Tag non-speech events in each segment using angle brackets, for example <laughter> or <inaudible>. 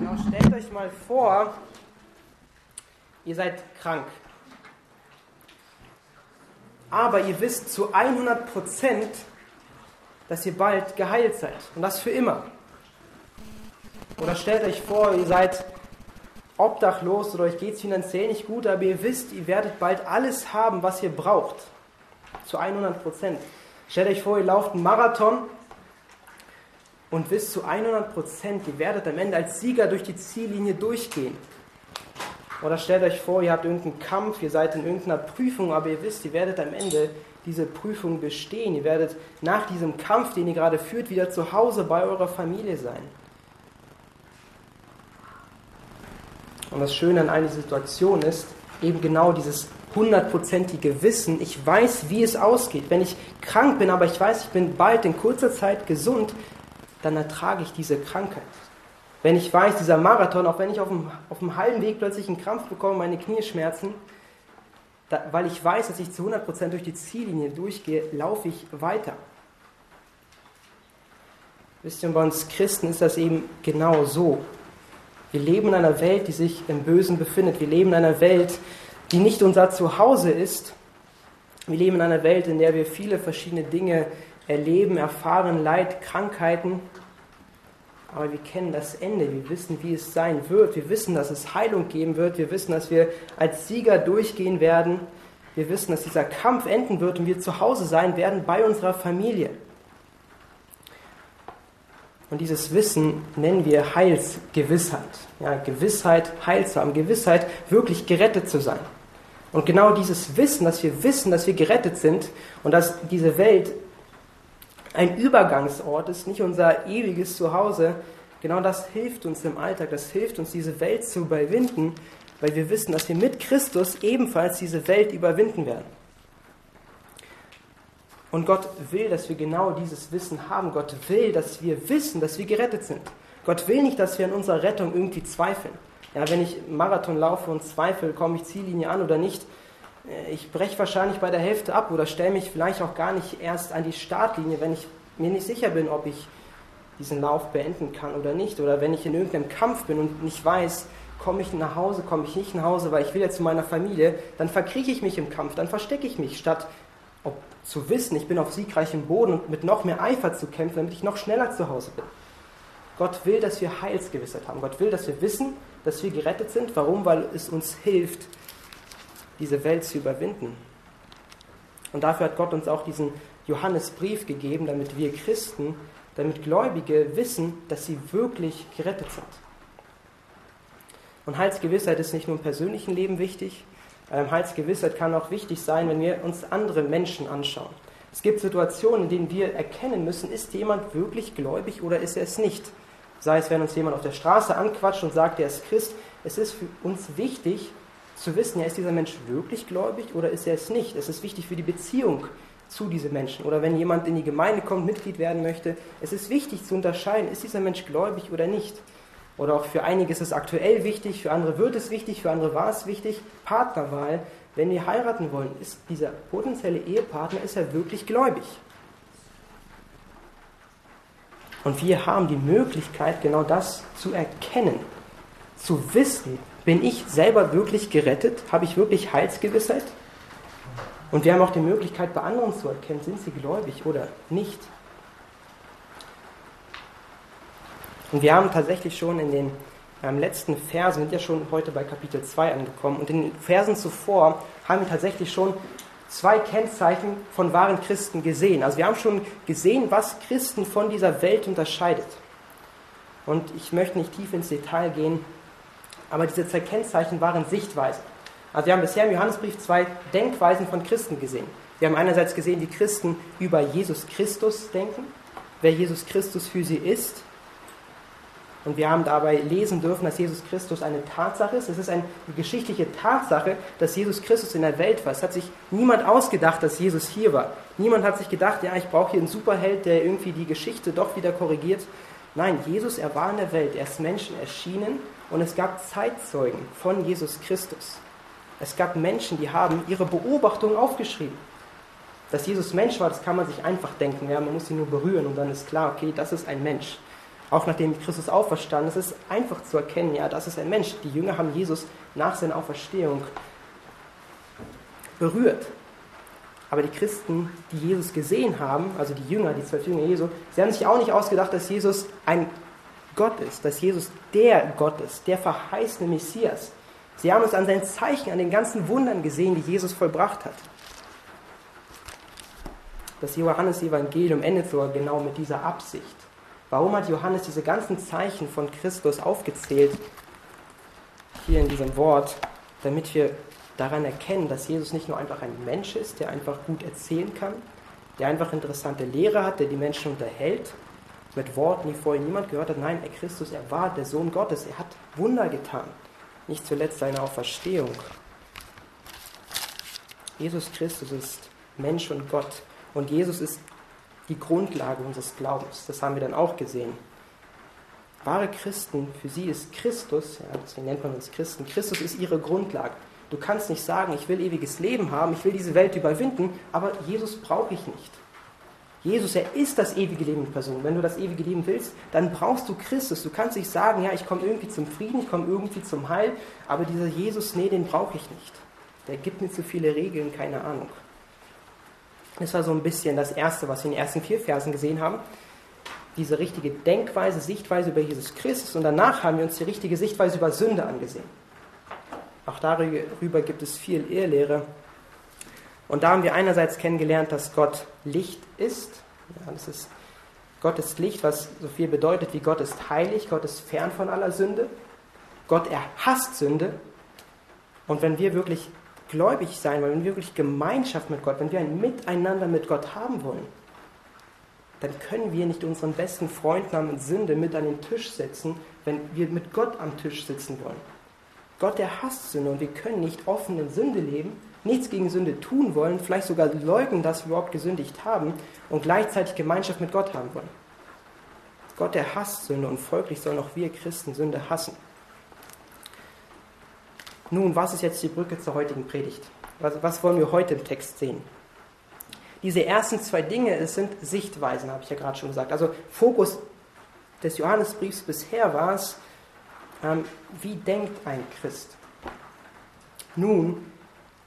Ja, stellt euch mal vor, ihr seid krank. Aber ihr wisst zu 100 Prozent, dass ihr bald geheilt seid. Und das für immer. Oder stellt euch vor, ihr seid obdachlos oder euch geht es finanziell nicht gut, aber ihr wisst, ihr werdet bald alles haben, was ihr braucht. Zu 100 Prozent. Stellt euch vor, ihr lauft einen Marathon und wisst zu 100 Prozent, ihr werdet am Ende als Sieger durch die Ziellinie durchgehen. Oder stellt euch vor, ihr habt irgendeinen Kampf, ihr seid in irgendeiner Prüfung, aber ihr wisst, ihr werdet am Ende diese Prüfung bestehen. Ihr werdet nach diesem Kampf, den ihr gerade führt, wieder zu Hause bei eurer Familie sein. Und das Schöne an einer Situation ist eben genau dieses hundertprozentige Wissen. Ich weiß, wie es ausgeht. Wenn ich krank bin, aber ich weiß, ich bin bald in kurzer Zeit gesund, dann ertrage ich diese Krankheit. Wenn ich weiß, dieser Marathon, auch wenn ich auf dem, auf dem halben Weg plötzlich einen Krampf bekomme, meine Knie schmerzen, da, weil ich weiß, dass ich zu 100% durch die Ziellinie durchgehe, laufe ich weiter. Wisst ihr, bei uns Christen ist das eben genau so. Wir leben in einer Welt, die sich im Bösen befindet. Wir leben in einer Welt, die nicht unser Zuhause ist. Wir leben in einer Welt, in der wir viele verschiedene Dinge erleben, erfahren, Leid, Krankheiten. Aber wir kennen das Ende. Wir wissen, wie es sein wird. Wir wissen, dass es Heilung geben wird. Wir wissen, dass wir als Sieger durchgehen werden. Wir wissen, dass dieser Kampf enden wird und wir zu Hause sein werden bei unserer Familie. Und dieses Wissen nennen wir Heilsgewissheit. Ja, Gewissheit, Heil Gewissheit, wirklich gerettet zu sein. Und genau dieses Wissen, dass wir wissen, dass wir gerettet sind und dass diese Welt ein Übergangsort ist, nicht unser ewiges Zuhause, genau das hilft uns im Alltag, das hilft uns, diese Welt zu überwinden, weil wir wissen, dass wir mit Christus ebenfalls diese Welt überwinden werden. Und Gott will, dass wir genau dieses Wissen haben. Gott will, dass wir wissen, dass wir gerettet sind. Gott will nicht, dass wir an unserer Rettung irgendwie zweifeln. Ja, wenn ich Marathon laufe und zweifle, komme ich Ziellinie an oder nicht, ich breche wahrscheinlich bei der Hälfte ab oder stelle mich vielleicht auch gar nicht erst an die Startlinie, wenn ich mir nicht sicher bin, ob ich diesen Lauf beenden kann oder nicht. Oder wenn ich in irgendeinem Kampf bin und nicht weiß, komme ich nach Hause, komme ich nicht nach Hause, weil ich will ja zu meiner Familie, dann verkrieche ich mich im Kampf, dann verstecke ich mich, statt ob zu wissen, ich bin auf siegreichem Boden und mit noch mehr Eifer zu kämpfen, damit ich noch schneller zu Hause bin. Gott will, dass wir Heilsgewissheit haben. Gott will, dass wir wissen, dass wir gerettet sind. Warum? Weil es uns hilft, diese Welt zu überwinden. Und dafür hat Gott uns auch diesen Johannesbrief gegeben, damit wir Christen, damit Gläubige wissen, dass sie wirklich gerettet sind. Und Heilsgewissheit ist nicht nur im persönlichen Leben wichtig, ähm, Heilsgewissheit kann auch wichtig sein, wenn wir uns andere Menschen anschauen. Es gibt Situationen, in denen wir erkennen müssen, ist jemand wirklich gläubig oder ist er es nicht. Sei es, wenn uns jemand auf der Straße anquatscht und sagt, er ist Christ. Es ist für uns wichtig zu wissen, ja, ist dieser Mensch wirklich gläubig oder ist er es nicht. Es ist wichtig für die Beziehung zu diesen Menschen. Oder wenn jemand in die Gemeinde kommt, Mitglied werden möchte, es ist wichtig zu unterscheiden, ist dieser Mensch gläubig oder nicht. Oder auch für einige ist es aktuell wichtig, für andere wird es wichtig, für andere war es wichtig. Partnerwahl, wenn wir heiraten wollen, ist dieser potenzielle Ehepartner, ist er wirklich gläubig? Und wir haben die Möglichkeit, genau das zu erkennen, zu wissen, bin ich selber wirklich gerettet? Habe ich wirklich Heilsgewissheit? Und wir haben auch die Möglichkeit, bei anderen zu erkennen, sind sie gläubig oder nicht. Und wir haben tatsächlich schon in den ähm, letzten Versen, sind ja schon heute bei Kapitel 2 angekommen, und in den Versen zuvor haben wir tatsächlich schon zwei Kennzeichen von wahren Christen gesehen. Also wir haben schon gesehen, was Christen von dieser Welt unterscheidet. Und ich möchte nicht tief ins Detail gehen, aber diese zwei Kennzeichen waren Sichtweisen. Also wir haben bisher im Johannesbrief zwei Denkweisen von Christen gesehen. Wir haben einerseits gesehen, wie Christen über Jesus Christus denken, wer Jesus Christus für sie ist und wir haben dabei lesen dürfen, dass Jesus Christus eine Tatsache ist. Es ist eine geschichtliche Tatsache, dass Jesus Christus in der Welt war. Es hat sich niemand ausgedacht, dass Jesus hier war. Niemand hat sich gedacht, ja, ich brauche hier einen Superheld, der irgendwie die Geschichte doch wieder korrigiert. Nein, Jesus, er war in der Welt, er ist Menschen erschienen und es gab Zeitzeugen von Jesus Christus. Es gab Menschen, die haben ihre Beobachtungen aufgeschrieben. Dass Jesus Mensch war, das kann man sich einfach denken. Ja, man muss ihn nur berühren und dann ist klar, okay, das ist ein Mensch. auch nachdem Christus auferstanden ist, ist einfach zu erkennen, ja, das ist ein Mensch. Die Jünger haben Jesus nach seiner Auferstehung berührt. Aber die Christen, die Jesus gesehen haben, also die Jünger, die zwölf Jünger Jesu, sie haben sich auch nicht ausgedacht, dass Jesus ein Gott ist, dass Jesus der Gott ist, der verheißene Messias. Sie haben es an seinen Zeichen, an den ganzen Wundern gesehen, die Jesus vollbracht hat. Das Johannesevangelium endet sogar genau mit dieser Absicht. Warum hat Johannes diese ganzen Zeichen von Christus aufgezählt? Hier in diesem Wort, damit wir daran erkennen, dass Jesus nicht nur einfach ein Mensch ist, der einfach gut erzählen kann, der einfach interessante Lehre hat, der die Menschen unterhält, mit Worten, die vorher niemand gehört hat. Nein, er Christus, er war der Sohn Gottes, er hat Wunder getan. Nicht zuletzt seine Auferstehung. Jesus Christus ist Mensch und Gott. Und Jesus ist die Grundlage unseres Glaubens. Das haben wir dann auch gesehen. Wahre Christen, für sie ist Christus, ja, deswegen nennt man uns Christen, Christus ist ihre Grundlage. Du kannst nicht sagen, ich will ewiges Leben haben, ich will diese Welt überwinden, aber Jesus brauche ich nicht. Jesus, er ist das ewige Leben in Person. Wenn du das ewige Leben willst, dann brauchst du Christus. Du kannst nicht sagen, ja, ich komme irgendwie zum Frieden, ich komme irgendwie zum Heil, aber dieser Jesus, nee, den brauche ich nicht. Der gibt mir zu viele Regeln, keine Ahnung. Das war so ein bisschen das Erste, was wir in den ersten vier Versen gesehen haben. Diese richtige Denkweise, Sichtweise über Jesus Christus. Und danach haben wir uns die richtige Sichtweise über Sünde angesehen. Auch darüber gibt es viel Irrlehre. Und da haben wir einerseits kennengelernt, dass Gott Licht ist. Ja, das ist Gott ist Licht, was so viel bedeutet wie Gott ist heilig, Gott ist fern von aller Sünde. Gott, er hasst Sünde. Und wenn wir wirklich gläubig sein wollen, wenn wir wirklich Gemeinschaft mit Gott, wenn wir ein Miteinander mit Gott haben wollen, dann können wir nicht unseren besten Freund namens Sünde mit an den Tisch setzen, wenn wir mit Gott am Tisch sitzen wollen. Gott, der hasst Sünde und wir können nicht offen in Sünde leben, nichts gegen Sünde tun wollen, vielleicht sogar leugnen, dass wir überhaupt gesündigt haben und gleichzeitig Gemeinschaft mit Gott haben wollen. Gott, der hasst Sünde und folglich sollen auch wir Christen Sünde hassen. Nun, was ist jetzt die Brücke zur heutigen Predigt? Was, was wollen wir heute im Text sehen? Diese ersten zwei Dinge, es sind Sichtweisen, habe ich ja gerade schon gesagt. Also Fokus des Johannesbriefs bisher war es, ähm, wie denkt ein Christ? Nun,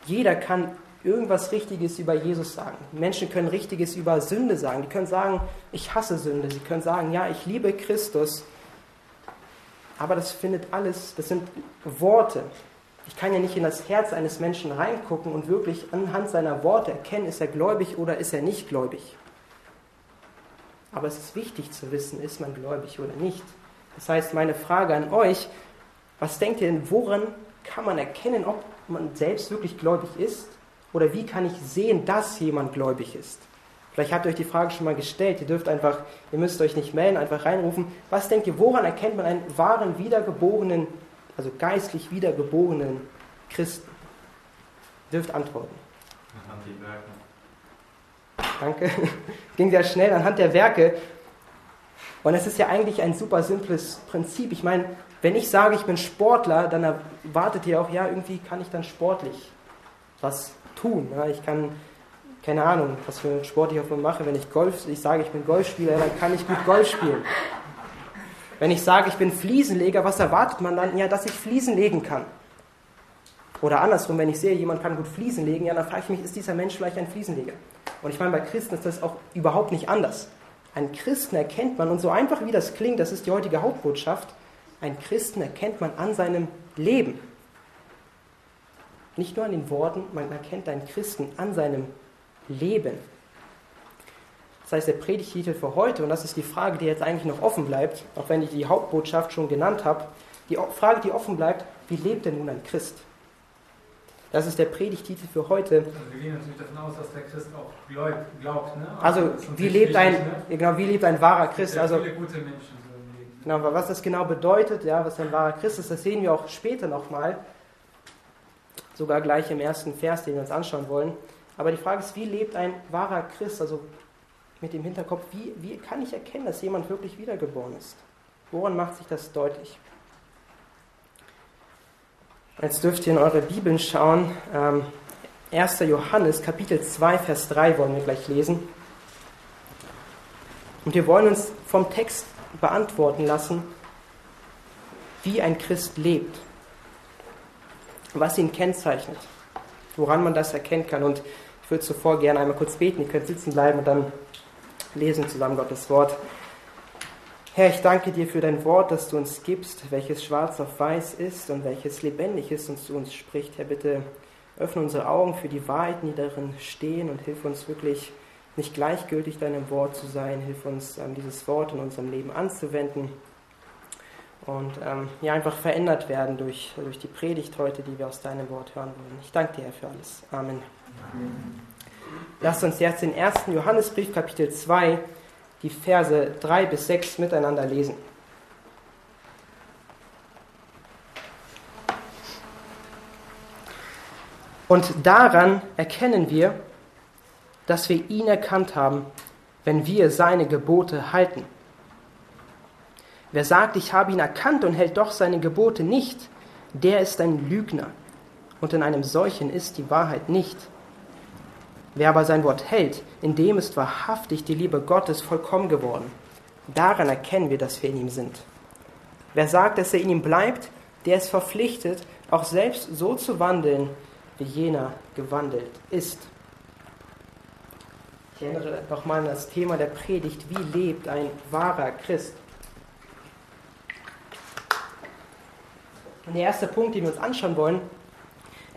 jeder kann irgendwas Richtiges über Jesus sagen. Menschen können Richtiges über Sünde sagen. Die können sagen, ich hasse Sünde. Sie können sagen, ja, ich liebe Christus. Aber das findet alles, das sind Worte. Ich kann ja nicht in das Herz eines Menschen reingucken und wirklich anhand seiner Worte erkennen, ist er gläubig oder ist er nicht gläubig. Aber es ist wichtig zu wissen, ist man gläubig oder nicht. Das heißt, meine Frage an euch, was denkt ihr denn, woran kann man erkennen, ob man selbst wirklich gläubig ist? Oder wie kann ich sehen, dass jemand gläubig ist? Vielleicht habt ihr euch die Frage schon mal gestellt. Ihr dürft einfach, ihr müsst euch nicht melden, einfach reinrufen. Was denkt ihr, woran erkennt man einen wahren, wiedergeborenen also geistlich wiedergeborenen Christen? Dürft antworten. Anhand der Werke. Danke. <laughs> Ging sehr schnell anhand der Werke. Und es ist ja eigentlich ein super simples Prinzip. Ich meine, wenn ich sage, ich bin Sportler, dann erwartet ihr auch, ja, irgendwie kann ich dann sportlich was tun. Ja, ich kann, keine Ahnung, was für Sport ich auch immer mache. Wenn ich Golf, ich sage, ich bin Golfspieler, dann kann ich gut Golf spielen. Wenn ich sage, ich bin Fliesenleger, was erwartet man dann? Ja, dass ich Fliesen legen kann. Oder andersrum, wenn ich sehe, jemand kann gut Fliesen legen, ja, dann frage ich mich, ist dieser Mensch vielleicht ein Fliesenleger? Und ich meine, bei Christen ist das auch überhaupt nicht anders. Einen Christen erkennt man, und so einfach wie das klingt, das ist die heutige Hauptbotschaft, einen Christen erkennt man an seinem Leben. Nicht nur an den Worten, man erkennt einen Christen an seinem Leben. Das heißt, der Predigtitel für heute, und das ist die Frage, die jetzt eigentlich noch offen bleibt, auch wenn ich die Hauptbotschaft schon genannt habe, die Frage, die offen bleibt, wie lebt denn nun ein Christ? Das ist der Predigtitel für heute. Also wir gehen natürlich davon aus, dass der Christ auch glaubt. Ne? Also, also wie lebt ein, ne? genau, wie lebt ein wahrer Christ? Also, viele gute Menschen Genau, was das genau bedeutet, ja, was ein wahrer Christ ist, das sehen wir auch später nochmal. Sogar gleich im ersten Vers, den wir uns anschauen wollen. Aber die Frage ist, wie lebt ein wahrer Christ? Also mit dem Hinterkopf, wie, wie kann ich erkennen, dass jemand wirklich wiedergeboren ist? Woran macht sich das deutlich? Jetzt dürft ihr in eure Bibeln schauen. 1. Ähm, Johannes, Kapitel 2, Vers 3 wollen wir gleich lesen. Und wir wollen uns vom Text beantworten lassen, wie ein Christ lebt, was ihn kennzeichnet, woran man das erkennen kann. Und ich würde zuvor gerne einmal kurz beten, ihr könnt sitzen bleiben und dann lesen zusammen Gottes Wort. Herr, ich danke dir für dein Wort, das du uns gibst, welches schwarz auf weiß ist und welches lebendig ist und zu uns spricht. Herr, bitte öffne unsere Augen für die Wahrheiten, die darin stehen und hilf uns wirklich nicht gleichgültig deinem Wort zu sein. Hilf uns, ähm, dieses Wort in unserem Leben anzuwenden und ähm, ja, einfach verändert werden durch, durch die Predigt heute, die wir aus deinem Wort hören wollen. Ich danke dir, Herr, für alles. Amen. Amen. Lasst uns jetzt den ersten Johannesbrief, Kapitel 2, die Verse 3 bis 6 miteinander lesen. Und daran erkennen wir, dass wir ihn erkannt haben, wenn wir seine Gebote halten. Wer sagt, ich habe ihn erkannt und hält doch seine Gebote nicht, der ist ein Lügner. Und in einem solchen ist die Wahrheit nicht. Wer aber sein Wort hält, in dem ist wahrhaftig die Liebe Gottes vollkommen geworden. Daran erkennen wir, dass wir in ihm sind. Wer sagt, dass er in ihm bleibt, der ist verpflichtet, auch selbst so zu wandeln, wie jener gewandelt ist. Ich erinnere nochmal an das Thema der Predigt, wie lebt ein wahrer Christ? Und der erste Punkt, den wir uns anschauen wollen,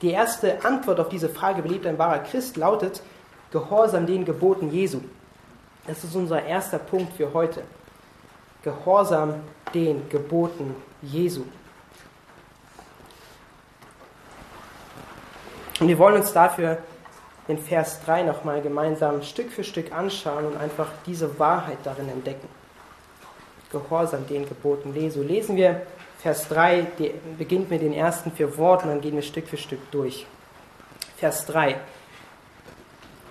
die erste Antwort auf diese Frage, wie lebt ein wahrer Christ, lautet Gehorsam den Geboten Jesu. Das ist unser erster Punkt für heute. Gehorsam den Geboten Jesu. Und wir wollen uns dafür den Vers 3 nochmal gemeinsam Stück für Stück anschauen und einfach diese Wahrheit darin entdecken. Gehorsam den Geboten Jesu. Lesen wir Vers 3 beginnt mit den ersten vier Worten, dann gehen wir Stück für Stück durch. Vers 3.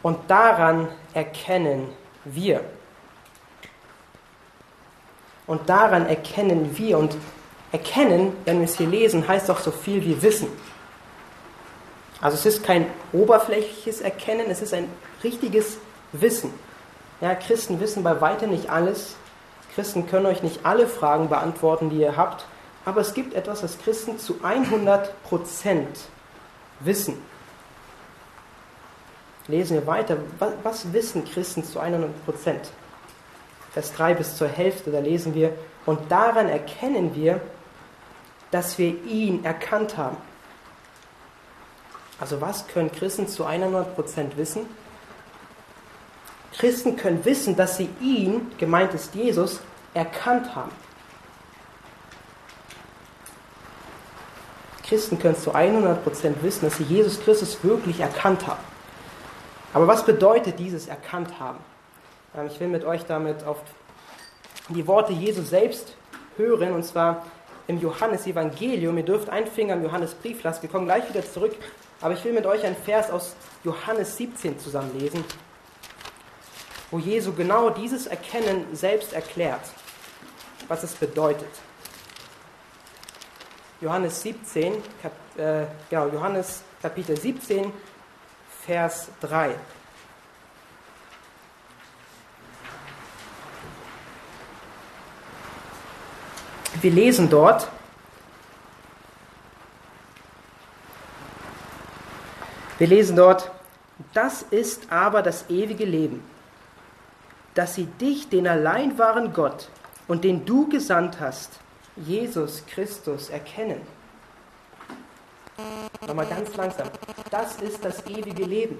Und daran erkennen wir. Und daran erkennen wir. Und erkennen, wenn wir es hier lesen, heißt auch so viel wie wissen. Also es ist kein oberflächliches Erkennen, es ist ein richtiges Wissen. Ja, Christen wissen bei weitem nicht alles. Christen können euch nicht alle Fragen beantworten, die ihr habt. Aber es gibt etwas, das Christen zu 100% wissen. Lesen wir weiter. Was, was wissen Christen zu 100%? Vers 3 bis zur Hälfte, da lesen wir, und daran erkennen wir, dass wir ihn erkannt haben. Also was können Christen zu 100% wissen? Christen können wissen, dass sie ihn, gemeint ist Jesus, erkannt haben. Christen können zu 100% wissen, dass sie Jesus Christus wirklich erkannt haben. Aber was bedeutet dieses erkannt haben? Ähm, ich will mit euch damit auf die Worte Jesu selbst hören, und zwar im Johannesevangelium. Ihr dürft einen Finger im Johannesbrief lassen, wir kommen gleich wieder zurück. Aber ich will mit euch einen Vers aus Johannes 17 zusammenlesen, wo Jesu genau dieses Erkennen selbst erklärt, was es bedeutet. Johannes 17, Kap, äh, genau, Johannes Kapitel 17, Vers 3. Wir lesen dort, wir lesen dort, das ist aber das ewige Leben, dass sie dich, den allein wahren Gott und den du gesandt hast, Jesus Christus erkennen. Nochmal ganz langsam. Das ist das ewige Leben.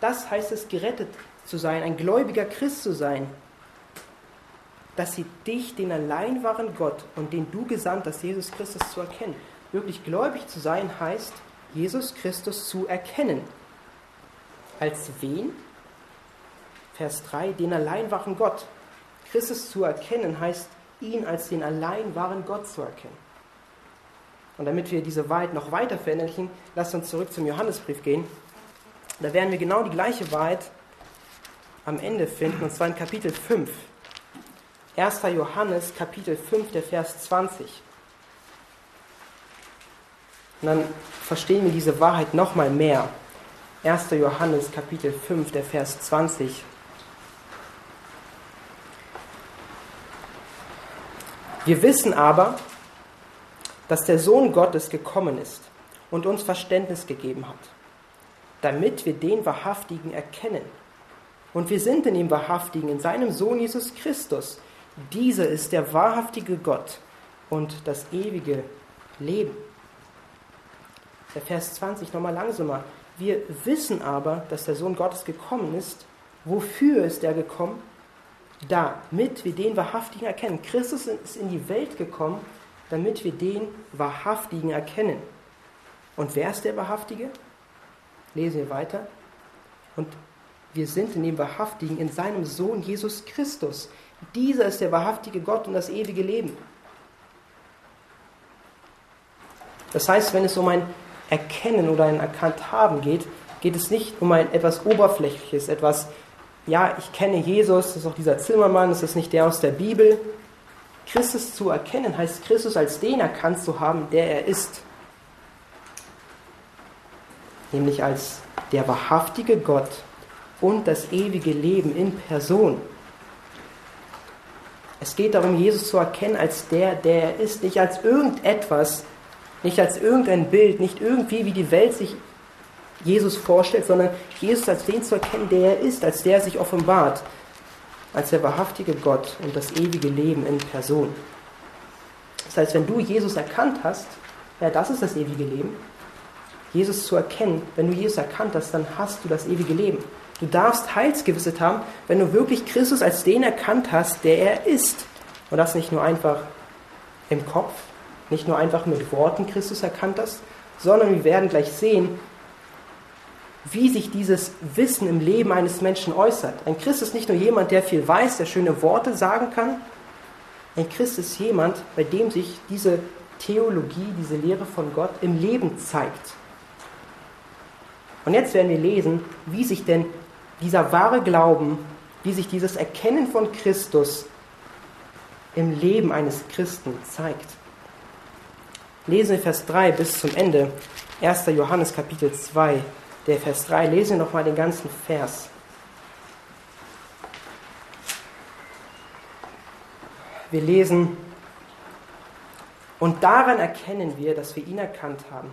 Das heißt es, gerettet zu sein, ein gläubiger Christ zu sein. Dass sie dich, den allein wahren Gott und den du gesandt hast, Jesus Christus zu erkennen. Wirklich gläubig zu sein heißt, Jesus Christus zu erkennen. Als wen? Vers 3, den allein wahren Gott. Christus zu erkennen heißt, ihn als den allein wahren Gott zu erkennen. Und damit wir diese Wahrheit noch weiter verinnerlichen, lasst uns zurück zum Johannesbrief gehen. Da werden wir genau die gleiche Wahrheit am Ende finden, und zwar in Kapitel 5. 1. Johannes, Kapitel 5, der Vers 20. Und dann verstehen wir diese Wahrheit nochmal mehr. 1. Johannes, Kapitel 5, der Vers 20. Wir wissen aber, dass der Sohn Gottes gekommen ist und uns Verständnis gegeben hat, damit wir den Wahrhaftigen erkennen. Und wir sind in dem Wahrhaftigen, in seinem Sohn Jesus Christus. Dieser ist der wahrhaftige Gott und das ewige Leben. Der Vers 20 nochmal langsamer. Wir wissen aber, dass der Sohn Gottes gekommen ist. Wofür ist er gekommen? Damit wir den Wahrhaftigen erkennen. Christus ist in die Welt gekommen, damit wir den Wahrhaftigen erkennen. Und wer ist der Wahrhaftige? Lesen wir weiter. Und wir sind in dem Wahrhaftigen, in seinem Sohn Jesus Christus. Dieser ist der wahrhaftige Gott und das ewige Leben. Das heißt, wenn es um ein Erkennen oder ein Erkannthaben geht, geht es nicht um ein etwas Oberflächliches, etwas, ja, ich kenne Jesus, das ist auch dieser Zimmermann, das ist nicht der aus der Bibel. Christus zu erkennen heißt Christus als den erkannt zu haben, der er ist. Nämlich als der wahrhaftige Gott und das ewige Leben in Person. Es geht darum, Jesus zu erkennen als der, der er ist, nicht als irgendetwas, nicht als irgendein Bild, nicht irgendwie, wie die Welt sich Jesus vorstellt, sondern Jesus als den zu erkennen, der er ist, als der er sich offenbart, als der wahrhaftige Gott und das ewige Leben in Person. Das heißt, wenn du Jesus erkannt hast, ja, das ist das ewige Leben, Jesus zu erkennen, wenn du Jesus erkannt hast, dann hast du das ewige Leben. Du darfst Heilsgewissheit haben, wenn du wirklich Christus als den erkannt hast, der er ist. Und das nicht nur einfach im Kopf, nicht nur einfach mit Worten Christus erkannt hast, sondern wir werden gleich sehen, wie sich dieses Wissen im Leben eines Menschen äußert. Ein Christ ist nicht nur jemand, der viel weiß, der schöne Worte sagen kann. Ein Christ ist jemand, bei dem sich diese Theologie, diese Lehre von Gott im Leben zeigt. Und jetzt werden wir lesen, wie sich denn dieser wahre Glauben, wie sich dieses Erkennen von Christus im Leben eines Christen zeigt. Lesen wir Vers 3 bis zum Ende. 1. Johannes Kapitel 2, der Vers 3. Lesen wir nochmal den ganzen Vers. Wir lesen, und daran erkennen wir, dass wir ihn erkannt haben,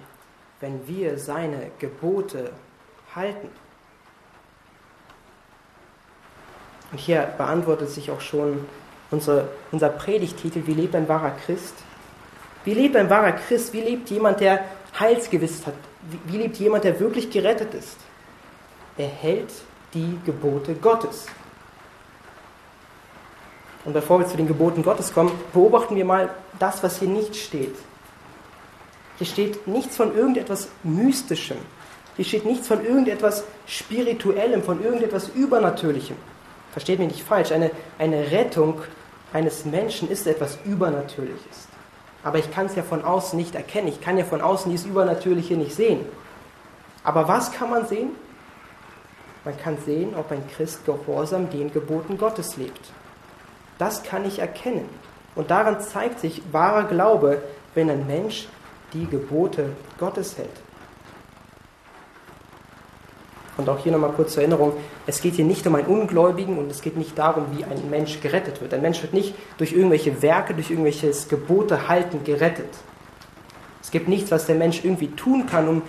wenn wir seine Gebote halten. Und hier beantwortet sich auch schon unsere, unser Predigtitel, wie lebt ein wahrer Christ? Wie lebt ein wahrer Christ? Wie lebt jemand, der Heilsgewissheit hat? Wie, wie lebt jemand, der wirklich gerettet ist? Er hält die Gebote Gottes. Und bevor wir zu den Geboten Gottes kommen, beobachten wir mal das, was hier nicht steht. Hier steht nichts von irgendetwas Mystischem. Hier steht nichts von irgendetwas Spirituellem, von irgendetwas Übernatürlichem. Versteht mich nicht falsch, eine, eine Rettung eines Menschen ist etwas Übernatürliches. Aber ich kann es ja von außen nicht erkennen. Ich kann ja von außen dieses Übernatürliche nicht sehen. Aber was kann man sehen? Man kann sehen, ob ein Christ gehorsam den Geboten Gottes lebt. Das kann ich erkennen. Und daran zeigt sich wahrer Glaube, wenn ein Mensch die Gebote Gottes hält. Und auch hier nochmal kurz zur Erinnerung, es geht hier nicht um einen Ungläubigen und es geht nicht darum, wie ein Mensch gerettet wird. Ein Mensch wird nicht durch irgendwelche Werke, durch irgendwelches Gebote halten gerettet. Es gibt nichts, was der Mensch irgendwie tun kann, um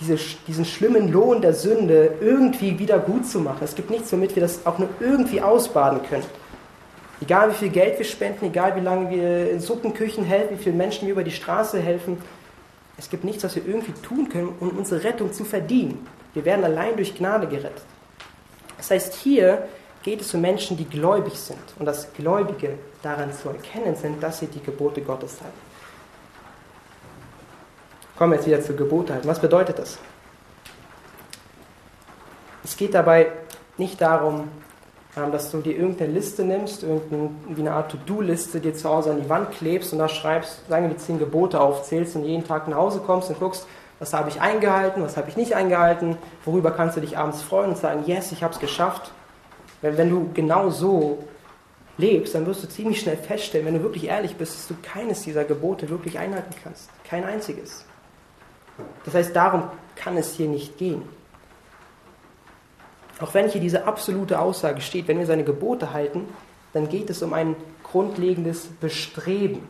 diese, diesen schlimmen Lohn der Sünde irgendwie wieder gut zu machen. Es gibt nichts, womit wir das auch nur irgendwie ausbaden können. Egal wie viel Geld wir spenden, egal wie lange wir in Suppenküchen helfen, wie vielen Menschen wir über die Straße helfen, es gibt nichts, was wir irgendwie tun können, um unsere Rettung zu verdienen. Wir werden allein durch Gnade gerettet. Das heißt, hier geht es um Menschen, die gläubig sind. Und das Gläubige daran zu erkennen sind, dass sie die Gebote Gottes halten. Kommen wir jetzt wieder zur Gebote halten. Was bedeutet das? Es geht dabei nicht darum, ähm, dass du dir irgendeine Liste nimmst, wie eine Art To-Do-Liste dir zu Hause an die Wand klebst und da schreibst, sagen wir die zehn Gebote aufzählst und jeden Tag nach Hause kommst und guckst, was habe ich eingehalten, was habe ich nicht eingehalten, worüber kannst du dich abends freuen und sagen, yes, ich habe es geschafft. Wenn, wenn du genau so lebst, dann wirst du ziemlich schnell feststellen, wenn du wirklich ehrlich bist, dass du keines dieser Gebote wirklich einhalten kannst. Kein einziges. Das heißt, darum kann es hier nicht gehen. Auch wenn hier diese absolute Aussage steht, wenn wir seine Gebote halten, dann geht es um einen grundlegendes Bestreben.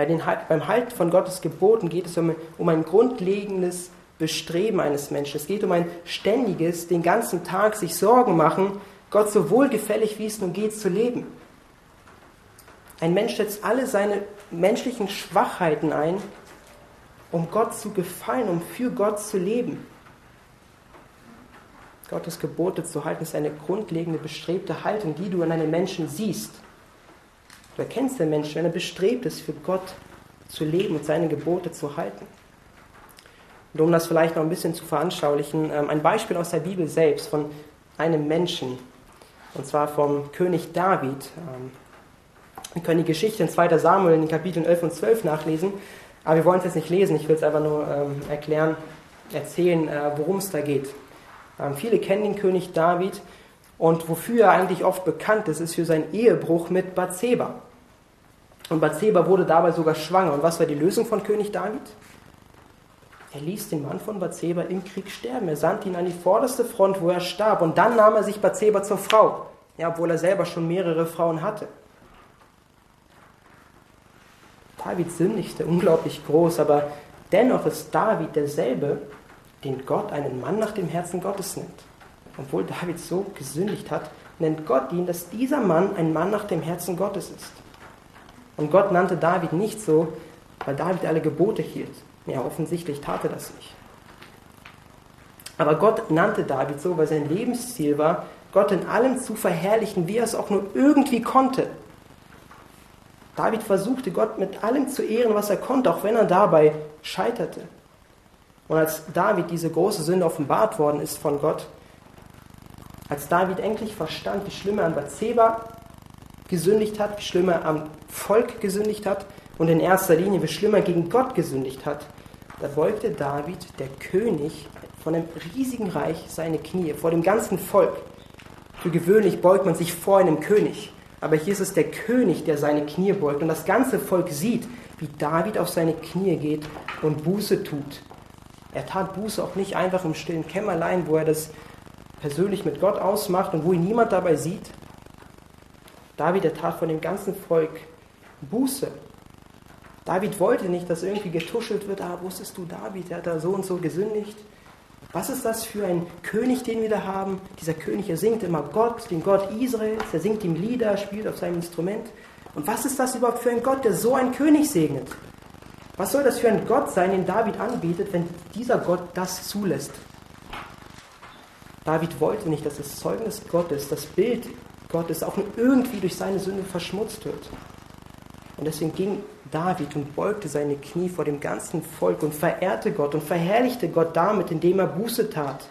Bei den, beim Halten von Gottes Geboten geht es um, um ein grundlegendes Bestreben eines Menschen. Es geht um ein ständiges, den ganzen Tag sich Sorgen machen, Gott so wohlgefällig wie es nun geht zu leben. Ein Mensch setzt alle seine menschlichen Schwachheiten ein, um Gott zu gefallen, um für Gott zu leben. Gottes Gebote zu halten ist eine grundlegende, bestrebte Haltung, die du in einem Menschen siehst. Du erkennst den Menschen, wenn er bestrebt ist, für Gott zu leben und seine Gebote zu halten. Und um das vielleicht noch ein bisschen zu veranschaulichen, ähm, ein Beispiel aus der Bibel selbst von einem Menschen, und zwar vom König David. Ähm, wir können die Geschichte in 2. Samuel in den Kapiteln 11 und 12 nachlesen, aber wir wollen es jetzt nicht lesen, ich will es einfach nur ähm, erklären, erzählen, äh, worum es da geht. viele kennen den König David und wofür er eigentlich oft bekannt ist, ist für seinen Ehebruch mit Bathseba. Und Bathseba wurde dabei sogar schwanger. Und was war die Lösung von König David? Er ließ den Mann von Bathseba im Krieg sterben. Er sandte ihn an die vorderste Front, wo er starb. Und dann nahm er sich Bathseba zur Frau, ja, obwohl er selber schon mehrere Frauen hatte. David sündigte unglaublich groß, aber dennoch ist David derselbe, den Gott einen Mann nach dem Herzen Gottes nennt obwohl David so gesündigt hat, nennt Gott ihn, dass dieser Mann ein Mann nach dem Herzen Gottes ist. Und Gott nannte David nicht so, weil David alle Gebote hielt. Ja, offensichtlich tat er das nicht. Aber Gott nannte David so, weil sein Lebensziel war, Gott in allem zu verherrlichen, wie er es auch nur irgendwie konnte. David versuchte Gott mit allem zu ehren, was er konnte, auch wenn er dabei scheiterte. Und als David diese große Sünde offenbart worden ist von Gott, als David endlich verstand, wie schlimm er an Bathseba gesündigt hat, wie schlimm er am Volk gesündigt hat und in erster Linie, wie schlimm er gegen Gott gesündigt hat, da beugte David, der König von einem riesigen Reich, seine Knie vor dem ganzen Volk. Für gewöhnlich beugt man sich vor einem König, aber hier ist es der König, der seine Knie beugt und das ganze Volk sieht, wie David auf seine Knie geht und Buße tut. Er tat Buße auch nicht einfach im stillen Kämmerlein, wo er das persönlich mit Gott ausmacht und wo ihn niemand dabei sieht. David, tat von dem ganzen Volk Buße. David wollte nicht, dass irgendwie getuschelt wird, ah, wusstest du, David, der hat da so und so gesündigt. Was ist das für ein König, den wir da haben? Dieser König, er singt immer Gott, den Gott Israels, er singt ihm Lieder, spielt auf seinem Instrument. Und was ist das überhaupt für ein Gott, der so einen König segnet? Was soll das für ein Gott sein, den David anbietet, wenn dieser Gott das zulässt? David wollte nicht, dass das Zeugnis Gottes, das Bild Gottes auch nur irgendwie durch seine Sünde verschmutzt wird. Und deswegen ging David und beugte seine Knie vor dem ganzen Volk und verehrte Gott und verherrlichte Gott damit, indem er Buße tat,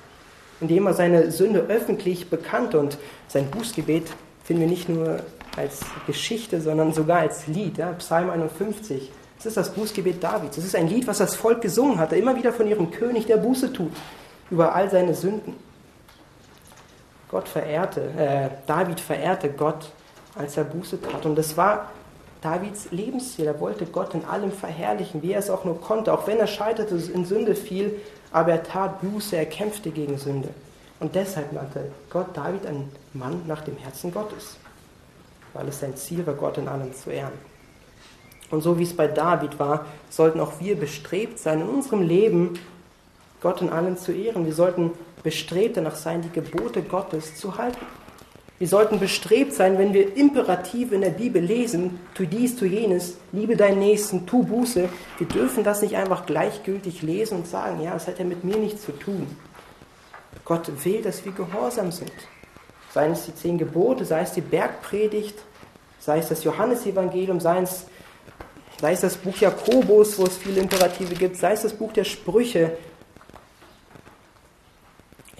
indem er seine Sünde öffentlich bekannte. Und sein Bußgebet finden wir nicht nur als Geschichte, sondern sogar als Lied. Ja? Psalm 51. Das ist das Bußgebet Davids. Das ist ein Lied, was das Volk gesungen hatte, immer wieder von ihrem König, der Buße tut über all seine Sünden. Gott verehrte, äh, David verehrte Gott, als er Buße tat. Und das war Davids Lebensziel. Er wollte Gott in allem verherrlichen, wie er es auch nur konnte, auch wenn er scheiterte, in Sünde fiel, aber er tat Buße, er kämpfte gegen Sünde. Und deshalb nannte Gott David einen Mann nach dem Herzen Gottes, weil es sein Ziel war, Gott in allem zu ehren. Und so wie es bei David war, sollten auch wir bestrebt sein, in unserem Leben Gott in allem zu ehren. Wir sollten bestrebt danach sein, die Gebote Gottes zu halten. Wir sollten bestrebt sein, wenn wir Imperative in der Bibel lesen, tu dies, tu jenes, liebe deinen Nächsten, tu Buße. Wir dürfen das nicht einfach gleichgültig lesen und sagen, ja, es hat ja mit mir nichts zu tun. Gott will, dass wir gehorsam sind. Sei es die zehn Gebote, sei es die Bergpredigt, sei es das Johannesevangelium, sei es, sei es das Buch Jakobus, wo es viele Imperative gibt, sei es das Buch der Sprüche,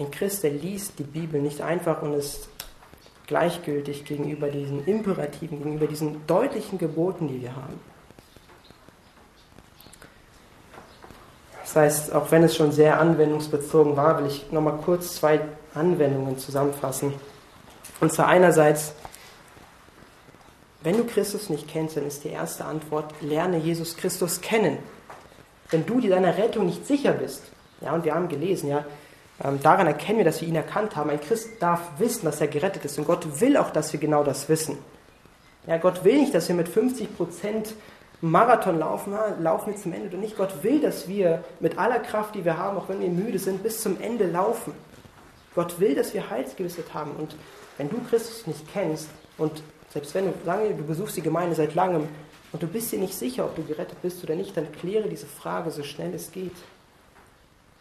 ein Christ, der liest die Bibel nicht einfach und ist gleichgültig gegenüber diesen Imperativen, gegenüber diesen deutlichen Geboten, die wir haben. Das heißt, auch wenn es schon sehr anwendungsbezogen war, will ich nochmal kurz zwei Anwendungen zusammenfassen. Und zwar einerseits, wenn du Christus nicht kennst, dann ist die erste Antwort, lerne Jesus Christus kennen. Wenn du dir deiner Rettung nicht sicher bist, ja, und wir haben gelesen, ja, daran erkennen wir, dass wir ihn erkannt haben. Ein Christ darf wissen, dass er gerettet ist. Und Gott will auch, dass wir genau das wissen. Ja, Gott will nicht, dass wir mit 50 Prozent Marathon laufen, laufen wir zum Ende oder nicht. Gott will, dass wir mit aller Kraft, die wir haben, auch wenn wir müde sind, bis zum Ende laufen. Gott will, dass wir Heilsgewissheit haben. Und wenn du Christus nicht kennst und selbst wenn du, wir, du besuchst die Gemeinde seit langem und du bist dir nicht sicher, ob du gerettet bist oder nicht, dann kläre diese Frage so schnell es geht.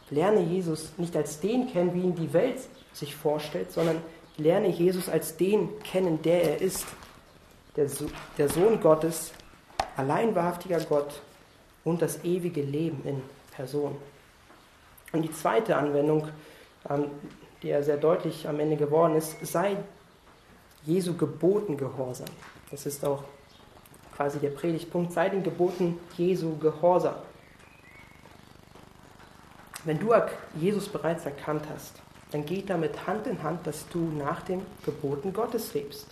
Lerne Jesus nicht als den kennen, wie ihn die Welt sich vorstellt, sondern lerne Jesus als den kennen, der er ist. Der, so der Sohn Gottes, allein wahrhaftiger Gott und das ewige Leben in Person. Und die zweite Anwendung, ähm, die ja sehr deutlich am Ende geworden ist, sei Jesu Geboten gehorsam. Das ist auch quasi der Predigtpunkt, sei den Geboten Jesu gehorsam. Wenn du Jesus bereits erkannt hast, dann geht damit Hand in Hand, dass du nach den Geboten Gottes lebst.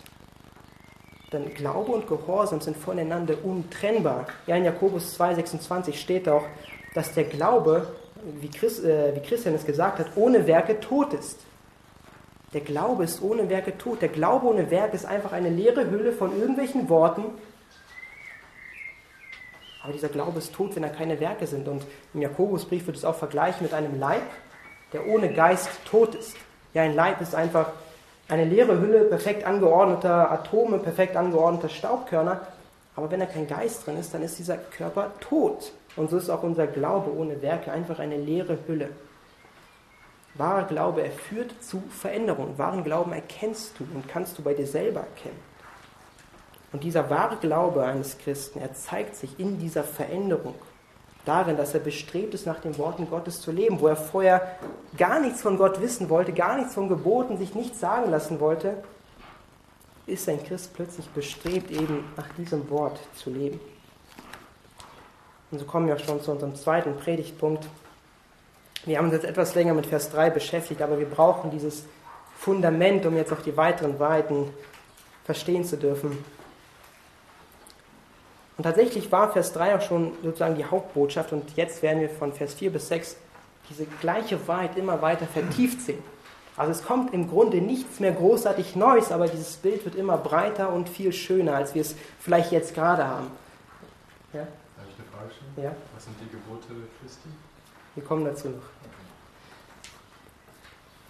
Denn Glaube und Gehorsam sind voneinander untrennbar. Ja, in Jakobus 2,26 steht auch, dass der Glaube, wie, Christ, äh, wie Christian es gesagt hat, ohne Werke tot ist. Der Glaube ist ohne Werke tot. Der Glaube ohne Werke ist einfach eine leere Hülle von irgendwelchen Worten, aber dieser Glaube ist tot, wenn da keine Werke sind. Und im Jakobusbrief wird es auch vergleichen mit einem Leib, der ohne Geist tot ist. Ja, ein Leib ist einfach eine leere Hülle perfekt angeordneter Atome, perfekt angeordneter Staubkörner. Aber wenn da kein Geist drin ist, dann ist dieser Körper tot. Und so ist auch unser Glaube ohne Werke einfach eine leere Hülle. Wahrer Glaube, er führt zu Veränderung. Wahren Glauben erkennst du und kannst du bei dir selber erkennen. Und dieser wahre Glaube eines Christen, er zeigt sich in dieser Veränderung, darin, dass er bestrebt ist, nach den Worten Gottes zu leben, wo er vorher gar nichts von Gott wissen wollte, gar nichts von Geboten, sich nichts sagen lassen wollte, ist ein Christ plötzlich bestrebt, eben nach diesem Wort zu leben. Und so kommen wir auch schon zu unserem zweiten Predigtpunkt. Wir haben uns jetzt etwas länger mit Vers 3 beschäftigt, aber wir brauchen dieses Fundament, um jetzt auch die weiteren Wahrheiten verstehen zu dürfen. Und tatsächlich war Vers 3 auch schon sozusagen die Hauptbotschaft und jetzt werden wir von Vers 4 bis 6 diese gleiche Wahrheit immer weiter vertieft sehen. Also es kommt im Grunde nichts mehr großartig Neues, aber dieses Bild wird immer breiter und viel schöner, als wir es vielleicht jetzt gerade haben. Ja? Darf ich eine Frage stellen? Ja. Was sind die Gebote Christi? Wir kommen dazu noch.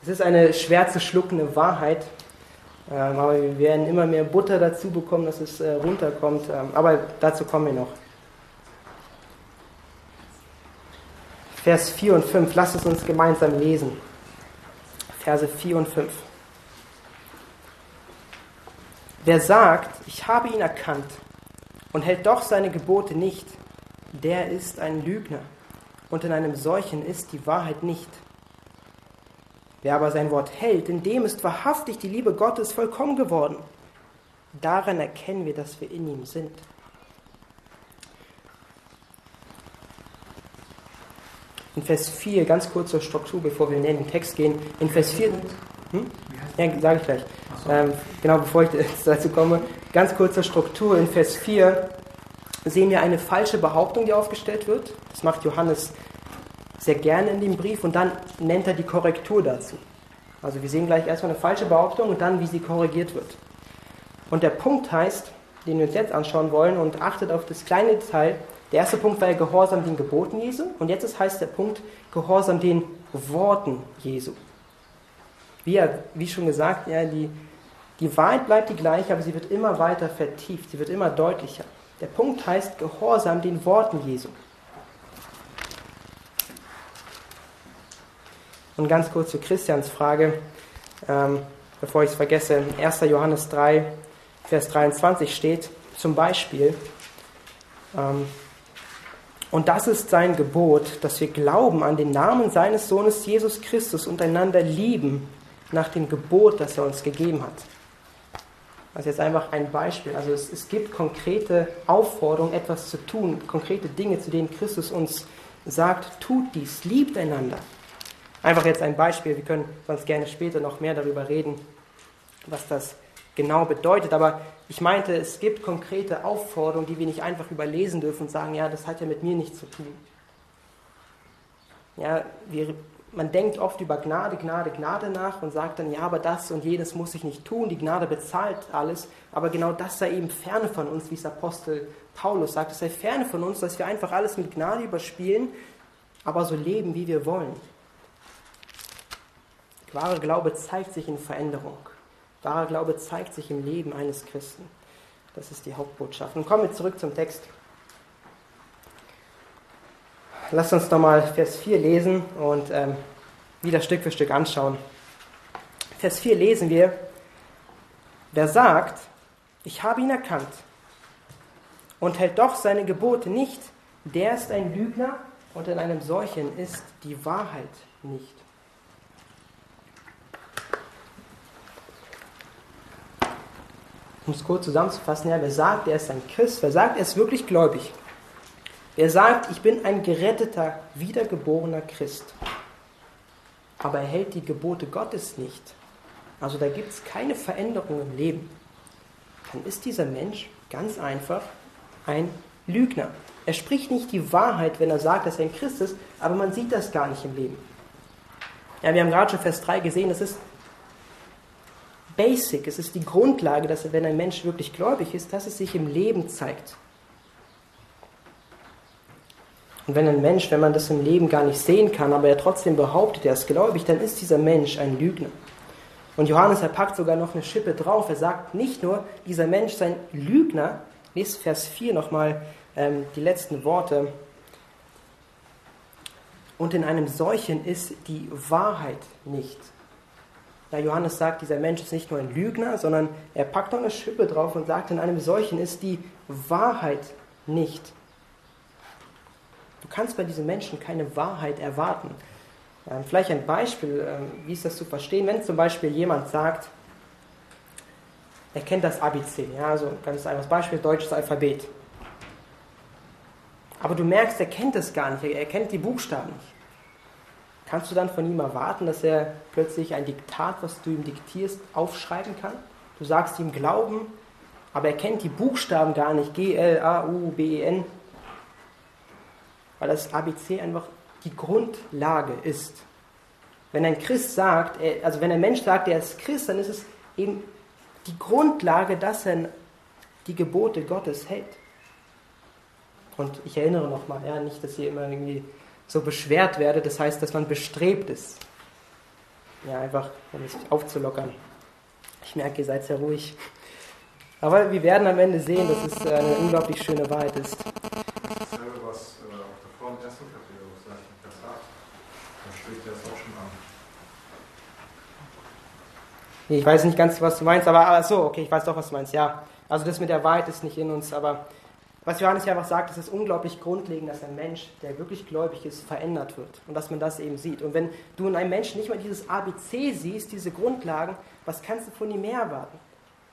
Es ist eine schwer zu schluckende Wahrheit, ähm, aber wir werden immer mehr Butter dazu bekommen, dass es äh, runterkommt. Ähm, aber dazu kommen wir noch. Vers 4 und 5, lasst es uns gemeinsam lesen. Verse 4 und 5. Wer sagt, ich habe ihn erkannt und hält doch seine Gebote nicht, der ist ein Lügner und in einem solchen ist die Wahrheit nicht. Wer aber sein Wort hält, in dem ist wahrhaftig die Liebe Gottes vollkommen geworden. Daran erkennen wir, dass wir in ihm sind. In Vers 4, ganz kurz zur Struktur, bevor wir in den Text gehen. In Vers 4, hm? ja, sage ich gleich. Ähm, genau, bevor ich <laughs> dazu komme. Ganz kurze Struktur. In Vers 4 sehen wir eine falsche Behauptung, die aufgestellt wird. Das macht Johannes sehr gerne in dem Brief und dann nennt er die Korrektur dazu. Also wir sehen gleich erstmal eine falsche Behauptung und dann, wie sie korrigiert wird. Und der Punkt heißt, den wir uns jetzt anschauen wollen und achtet auf das kleine Detail. Der erste Punkt war ja Gehorsam den Geboten Jesu und jetzt heißt der Punkt Gehorsam den Worten Jesu. Wie, er, wie schon gesagt, ja, die, die Wahrheit bleibt die gleiche, aber sie wird immer weiter vertieft, sie wird immer deutlicher. Der Punkt heißt Gehorsam den Worten Jesu. Und ganz kurz zu Christians Frage, ähm, bevor ich es vergesse. 1. Johannes 3, Vers 23 steht zum Beispiel, ähm, und das ist sein Gebot, dass wir glauben an den Namen seines Sohnes Jesus Christus und einander lieben nach dem Gebot, das er uns gegeben hat. Also jetzt einfach ein Beispiel. Also es, es gibt konkrete Aufforderungen, etwas zu tun, konkrete Dinge, zu denen Christus uns sagt, tut dies, liebt einander. Einfach jetzt ein Beispiel, wir können sonst gerne später noch mehr darüber reden, was das genau bedeutet. Aber ich meinte, es gibt konkrete Aufforderungen, die wir nicht einfach überlesen dürfen und sagen, ja, das hat ja mit mir nichts zu tun. Ja, wir man denkt oft über Gnade, Gnade, Gnade nach und sagt dann, ja, aber das und jenes muss ich nicht tun, die Gnade bezahlt alles, aber genau das sei eben ferne von uns, wie es Apostel Paulus sagt, es sei ferne von uns, dass wir einfach alles mit Gnade überspielen, aber so leben, wie wir wollen. Wahre Glaube zeigt sich in Veränderung. Wahrer Glaube zeigt sich im Leben eines Christen. Das ist die Hauptbotschaft. Und kommen wir zurück zum Text. Lasst uns nochmal Vers 4 lesen und ähm, wieder Stück für Stück anschauen. Vers 4 lesen wir, wer sagt, ich habe ihn erkannt und hält doch seine Gebote nicht, der ist ein Lügner und in einem solchen ist die Wahrheit nicht. Um es kurz zusammenzufassen, ja, wer sagt, er ist ein Christ, wer sagt, er ist wirklich gläubig, wer sagt, ich bin ein geretteter, wiedergeborener Christ, aber er hält die Gebote Gottes nicht, also da gibt es keine Veränderung im Leben, dann ist dieser Mensch ganz einfach ein Lügner. Er spricht nicht die Wahrheit, wenn er sagt, dass er ein Christ ist, aber man sieht das gar nicht im Leben. Ja, wir haben gerade schon Vers 3 gesehen, das ist basic, es ist die Grundlage, dass wenn ein Mensch wirklich gläubig ist, dass es sich im Leben zeigt. Und wenn ein Mensch, wenn man das im Leben gar nicht sehen kann, aber er trotzdem behauptet, er ist gläubig, dann ist dieser Mensch ein Lügner. Und Johannes, er packt sogar noch eine Schippe drauf. Er sagt nicht nur, dieser Mensch sei ein Lügner, lest Vers 4 nochmal ähm, die letzten Worte. Und in einem solchen ist die Wahrheit nicht. Ja, Johannes sagt, dieser Mensch ist nicht nur ein Lügner, sondern er packt noch eine Schippe drauf und sagt, in einem solchen ist die Wahrheit nicht. Du kannst bei diesem Menschen keine Wahrheit erwarten. Ähm, vielleicht ein Beispiel, ähm, wie ist das zu verstehen, wenn zum Beispiel jemand sagt, er kennt das ABC, ja, also ganz einfaches Beispiel, deutsches Alphabet. Aber du merkst, er kennt es gar nicht, er kennt die Buchstaben nicht. Kannst du dann von ihm erwarten, dass er plötzlich ein Diktat, was du ihm diktierst, aufschreiben kann? Du sagst ihm Glauben, aber er kennt die Buchstaben gar nicht, G, L, A, U, B, E, N. Weil das ABC einfach die Grundlage ist. Wenn ein Christ sagt, also wenn ein Mensch sagt, er ist Christ, dann ist es eben die Grundlage, dass er die Gebote Gottes hält. Und ich erinnere nochmal, ja, nicht, dass ihr immer irgendwie so beschwert werdet, das heißt, dass man bestrebt ist. Ja, einfach, um es aufzulockern. Ich merke, ihr seid sehr ruhig. Aber wir werden am Ende sehen, dass es eine unglaublich schöne Wahrheit ist. Dasselbe, was äh, auch davor im ersten Kapitel sagt, da spricht er es auch schon an. Ich weiß nicht ganz, was du meinst, aber, aber so, okay, ich weiß doch, was du meinst, ja. Also das mit der Wahrheit ist nicht in uns, aber was Johannes hier einfach sagt, es ist unglaublich grundlegend, dass ein Mensch, der wirklich gläubig ist, verändert wird und dass man das eben sieht. Und wenn du in einem Menschen nicht mal dieses ABC siehst, diese Grundlagen, was kannst du von ihm mehr erwarten?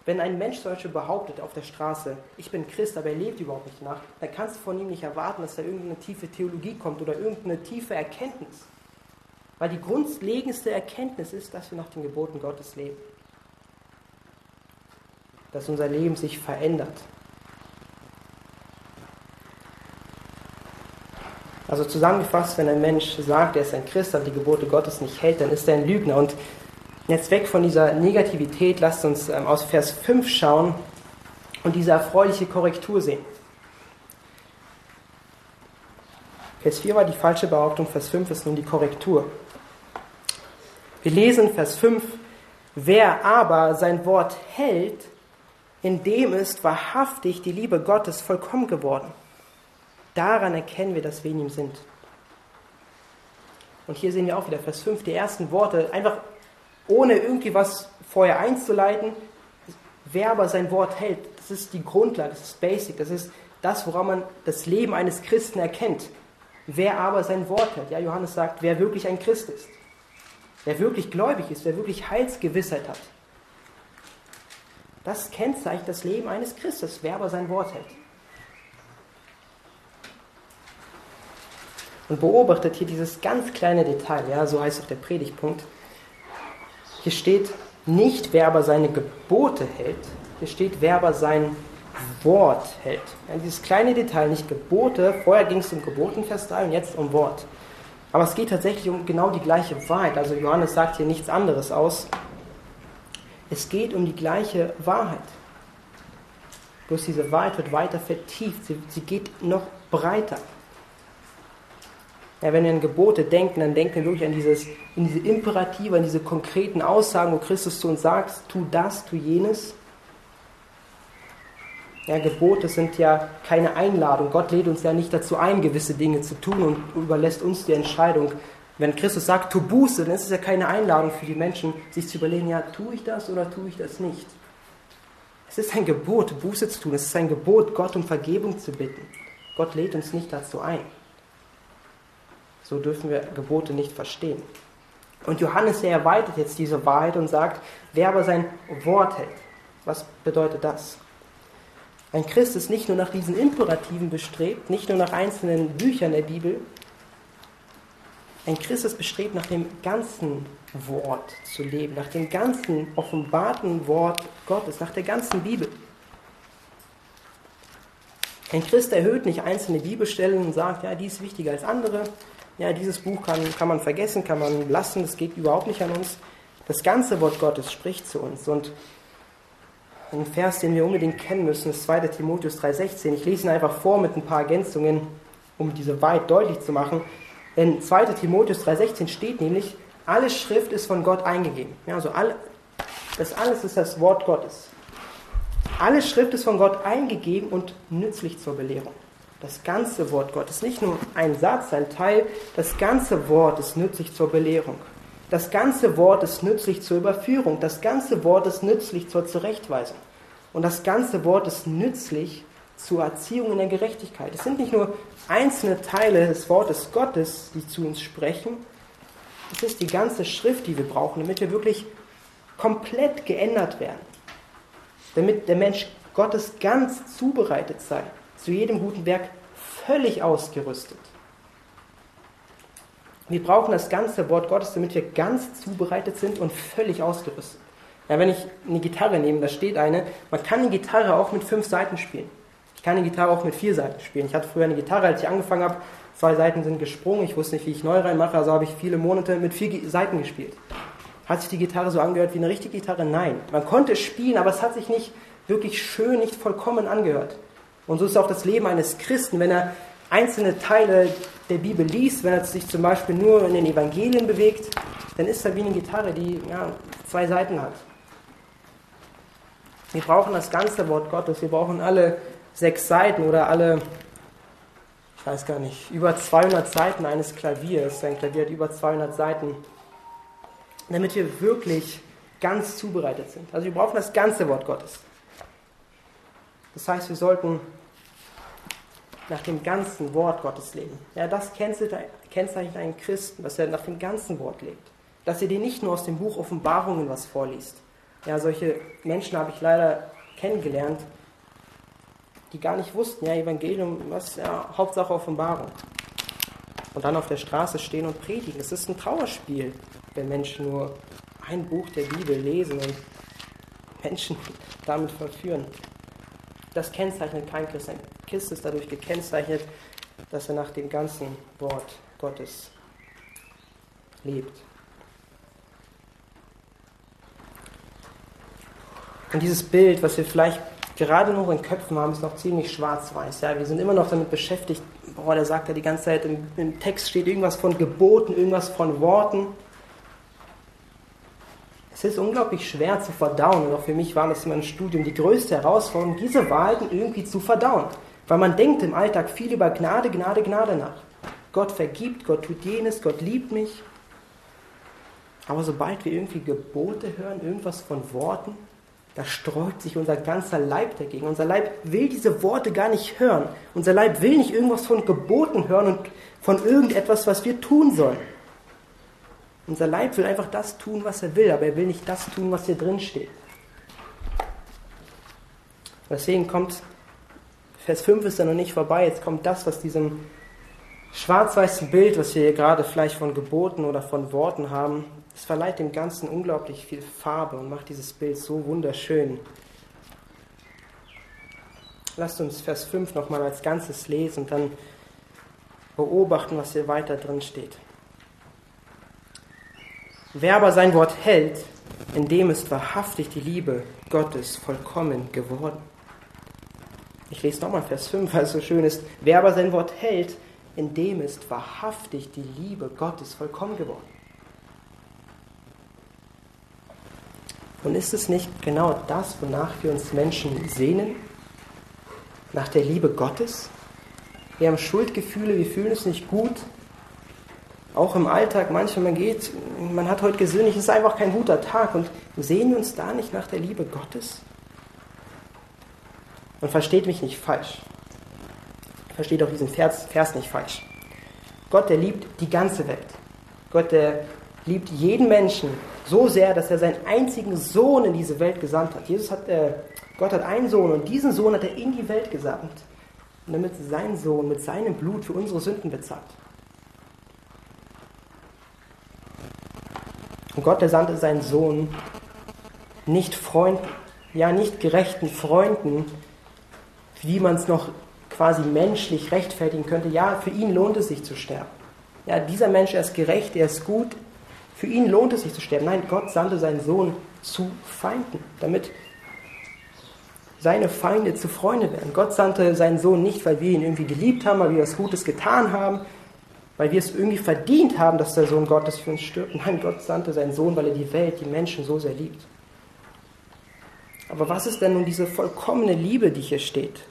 Wenn ein Mensch Beispiel behauptet auf der Straße, ich bin Christ, aber er lebt überhaupt nicht nach, dann kannst du von ihm nicht erwarten, dass da irgendeine tiefe Theologie kommt oder irgendeine tiefe Erkenntnis. Weil die grundlegendste Erkenntnis ist, dass wir nach den Geboten Gottes leben. Dass unser Leben sich verändert. Also zusammengefasst, wenn ein Mensch sagt, er ist ein Christ, aber die Gebote Gottes nicht hält, dann ist er ein Lügner. Und jetzt weg von dieser Negativität, lasst uns ähm, aus Vers 5 schauen und diese erfreuliche Korrektur sehen. Vers 4 war die falsche Behauptung, Vers 5 ist nun die Korrektur. Wir lesen Vers 5, wer aber sein Wort hält, in dem ist wahrhaftig die Liebe Gottes vollkommen geworden. Daran erkennen wir, dass wir in ihm sind. Und hier sehen wir auch wieder Vers 5, die ersten Worte, einfach ohne irgendwie was vorher einzuleiten. Wer aber sein Wort hält, das ist die Grundlage, das ist basic, das ist das, woran man das Leben eines Christen erkennt. Wer aber sein Wort hält, ja, Johannes sagt, wer wirklich ein Christ ist, wer wirklich gläubig ist, wer wirklich Heilsgewissheit hat. Das kennzeichnet das Leben eines Christes, wer aber sein Wort hält. Und beobachtet hier dieses ganz kleine Detail, ja, so heißt auch der Predigtpunkt. Hier steht nicht, wer aber seine Gebote hält, hier steht, wer aber sein Wort hält. Ja, dieses kleine Detail, nicht Gebote, vorher ging es um Geboten, Vers 3 und jetzt um Wort. Aber es geht tatsächlich um genau die gleiche Wahrheit. Also Johannes sagt hier nichts anderes aus. Es geht um die gleiche Wahrheit. Bloß diese Wahrheit wird weiter vertieft. Sie, sie geht noch breiter. Ja, wenn wir an Gebote denken, dann denken wir wirklich an, dieses, an diese Imperative, an diese konkreten Aussagen, wo Christus zu uns sagt, tu das, tu jenes. Ja, Gebote sind ja keine Einladung. Gott lädt uns ja nicht dazu ein, gewisse Dinge zu tun und überlässt uns die Entscheidung. Wenn Christus sagt, tu Buße, dann ist es ja keine Einladung für die Menschen, sich zu überlegen, ja, tue ich das oder tue ich das nicht. Es ist ein Gebot, Buße zu tun. Es ist ein Gebot, Gott um Vergebung zu bitten. Gott lädt uns nicht dazu ein. So dürfen wir Gebote nicht verstehen. Und Johannes, er erweitert jetzt diese Wahrheit und sagt, wer aber sein Wort hält. Was bedeutet das? Ein Christ ist nicht nur nach diesen Imperativen bestrebt, nicht nur nach einzelnen Büchern der Bibel. Ein Christ ist bestrebt, nach dem ganzen Wort zu leben, nach dem ganzen offenbarten Wort Gottes, nach der ganzen Bibel. Ein Christ erhöht nicht einzelne Bibelstellen und sagt, ja, die ist wichtiger als andere. Ja, dieses Buch kann, kann man vergessen, kann man lassen, das geht überhaupt nicht an uns. Das ganze Wort Gottes spricht zu uns. Und ein Vers, den wir unbedingt kennen müssen, ist 2. Timotheus 3,16. Ich lese ihn einfach vor mit ein paar Ergänzungen, um diese Wahrheit deutlich zu machen. In 2. Timotheus 3,16 steht nämlich, alle Schrift ist von Gott eingegeben. Ja, also alle, das alles ist das Wort Gottes. Alle Schrift ist von Gott eingegeben und nützlich zur Belehrung. Das ganze Wort Gottes, nicht nur ein Satz, ein Teil, das ganze Wort ist nützlich zur Belehrung. Das ganze Wort ist nützlich zur Überführung. Das ganze Wort ist nützlich zur Zurechtweisung. Und das ganze Wort ist nützlich zur Erziehung in der Gerechtigkeit. Es sind nicht nur einzelne Teile des Wortes Gottes, die zu uns sprechen. Es ist die ganze Schrift, die wir brauchen, damit wir wirklich komplett geändert werden. Damit der Mensch Gottes ganz zubereitet sei, zu jedem guten Werk völlig ausgerüstet. Wir brauchen das ganze Wort Gottes, damit wir ganz zubereitet sind und völlig ausgerüstet. Ja, wenn ich eine Gitarre nehme, da steht eine, man kann eine Gitarre auch mit fünf Seiten spielen. Ich kann eine Gitarre auch mit vier Seiten spielen. Ich hatte früher eine Gitarre, als ich angefangen habe, zwei Seiten sind gesprungen, ich wusste nicht, wie ich neu reinmache, also habe ich viele Monate mit vier Seiten gespielt. Hat sich die Gitarre so angehört wie eine richtige Gitarre? Nein. Man konnte spielen, aber es hat sich nicht wirklich schön, nicht vollkommen angehört. Und so ist auch das Leben eines Christen, wenn er einzelne Teile der Bibel liest, wenn er sich zum Beispiel nur in den Evangelien bewegt, dann ist er wie eine Gitarre, die ja, zwei Seiten hat. Wir brauchen das ganze Wort Gottes, wir brauchen alle sechs Seiten oder alle, ich weiß gar nicht, über 200 Seiten eines Klaviers. Ein Klavier hat über 200 Seiten, damit wir wirklich ganz zubereitet sind. Also wir brauchen das ganze Wort Gottes. Das heißt, wir sollten nach dem ganzen Wort Gottes leben. Ja, das kennzeichnet einen Christen, dass er nach dem ganzen Wort lebt. Dass er dir nicht nur aus dem Buch Offenbarungen was vorliest. Ja, solche Menschen habe ich leider kennengelernt, die gar nicht wussten, ja, Evangelium, was, ja, Hauptsache Offenbarung. Und dann auf der Straße stehen und predigen. Es ist ein Trauerspiel, wenn Menschen nur ein Buch der Bibel lesen und Menschen <laughs> damit verführen. Das kennzeichnet kein Christ. Ein Christ ist dadurch gekennzeichnet, dass er nach dem ganzen Wort Gottes lebt. Und dieses Bild, was wir vielleicht gerade noch in Köpfen haben, ist noch ziemlich schwarz-weiß. Ja, wir sind immer noch damit beschäftigt, boah, der sagt ja die ganze Zeit, im, im Text steht irgendwas von Geboten, irgendwas von Worten. Es ist unglaublich schwer zu verdauen und auch für mich war das in meinem Studium die größte Herausforderung, diese Wahrheiten irgendwie zu verdauen. Weil man denkt im Alltag viel über Gnade, Gnade, Gnade nach. Gott vergibt, Gott tut jenes, Gott liebt mich. Aber sobald wir irgendwie Gebote hören, irgendwas von Worten, da sträubt sich unser ganzer Leib dagegen. Unser Leib will diese Worte gar nicht hören. Unser Leib will nicht irgendwas von Geboten hören und von irgendetwas, was wir tun sollen. Unser Leib will einfach das tun, was er will, aber er will nicht das tun, was hier drin steht. Deswegen kommt Vers 5 ist ja noch nicht vorbei, jetzt kommt das, was diesem schwarz-weißen Bild, was wir hier gerade vielleicht von Geboten oder von Worten haben, es verleiht dem Ganzen unglaublich viel Farbe und macht dieses Bild so wunderschön. Lasst uns Vers 5 nochmal als Ganzes lesen und dann beobachten, was hier weiter drin steht. Wer aber sein Wort hält, in dem ist wahrhaftig die Liebe Gottes vollkommen geworden. Ich lese nochmal Vers 5, weil es so schön ist. Wer aber sein Wort hält, in dem ist wahrhaftig die Liebe Gottes vollkommen geworden. Und ist es nicht genau das, wonach wir uns Menschen sehnen? Nach der Liebe Gottes? Wir haben Schuldgefühle, wir fühlen es nicht gut. Auch im Alltag, manchmal man geht, man hat heute gesündigt, es ist einfach kein guter Tag. Und sehen wir uns da nicht nach der Liebe Gottes? Und versteht mich nicht falsch. Versteht auch diesen Vers, Vers nicht falsch. Gott, der liebt die ganze Welt. Gott, der liebt jeden Menschen so sehr, dass er seinen einzigen Sohn in diese Welt gesandt hat. Jesus hat, äh, Gott hat einen Sohn und diesen Sohn hat er in die Welt gesandt, damit sein Sohn mit seinem Blut für unsere Sünden bezahlt. Und Gott, der sandte seinen Sohn nicht Freunden, ja nicht gerechten Freunden, wie man es noch quasi menschlich rechtfertigen könnte. Ja, für ihn lohnt es sich zu sterben. Ja, dieser Mensch, er ist gerecht, er ist gut. Für ihn lohnt es sich zu sterben. Nein, Gott sandte seinen Sohn zu Feinden, damit seine Feinde zu Freunde werden. Gott sandte seinen Sohn nicht, weil wir ihn irgendwie geliebt haben, weil wir was Gutes getan haben, weil wir es irgendwie verdient haben, dass der Sohn Gottes für uns stirbt. Nein, Gott sandte seinen Sohn, weil er die Welt, die Menschen so sehr liebt. Aber was ist denn nun diese vollkommene Liebe, die hier steht?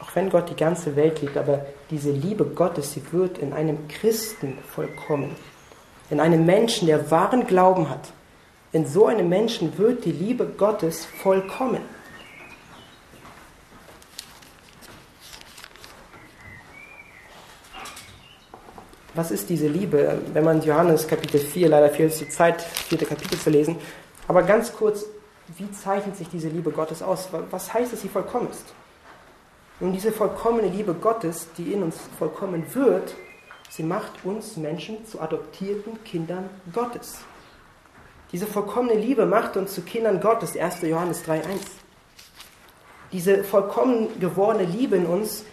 Auch wenn Gott die ganze Welt liebt, aber diese Liebe Gottes, sie wird in einem Christen vollkommen. In einem Menschen, der wahren Glauben hat. In so einem Menschen wird die Liebe Gottes vollkommen. Was ist diese Liebe? Wenn man Johannes Kapitel 4, leider fehlt es die Zeit, vierte Kapitel zu lesen, aber ganz kurz, wie zeichnet sich diese Liebe Gottes aus? Was heißt, dass sie vollkommen ist? Nun, diese vollkommene Liebe Gottes, die in uns vollkommen wird, sie macht uns Menschen zu adoptierten Kindern Gottes. Diese vollkommene Liebe macht uns zu Kindern Gottes, 1. Johannes 3.1. Diese vollkommen gewordene Liebe in uns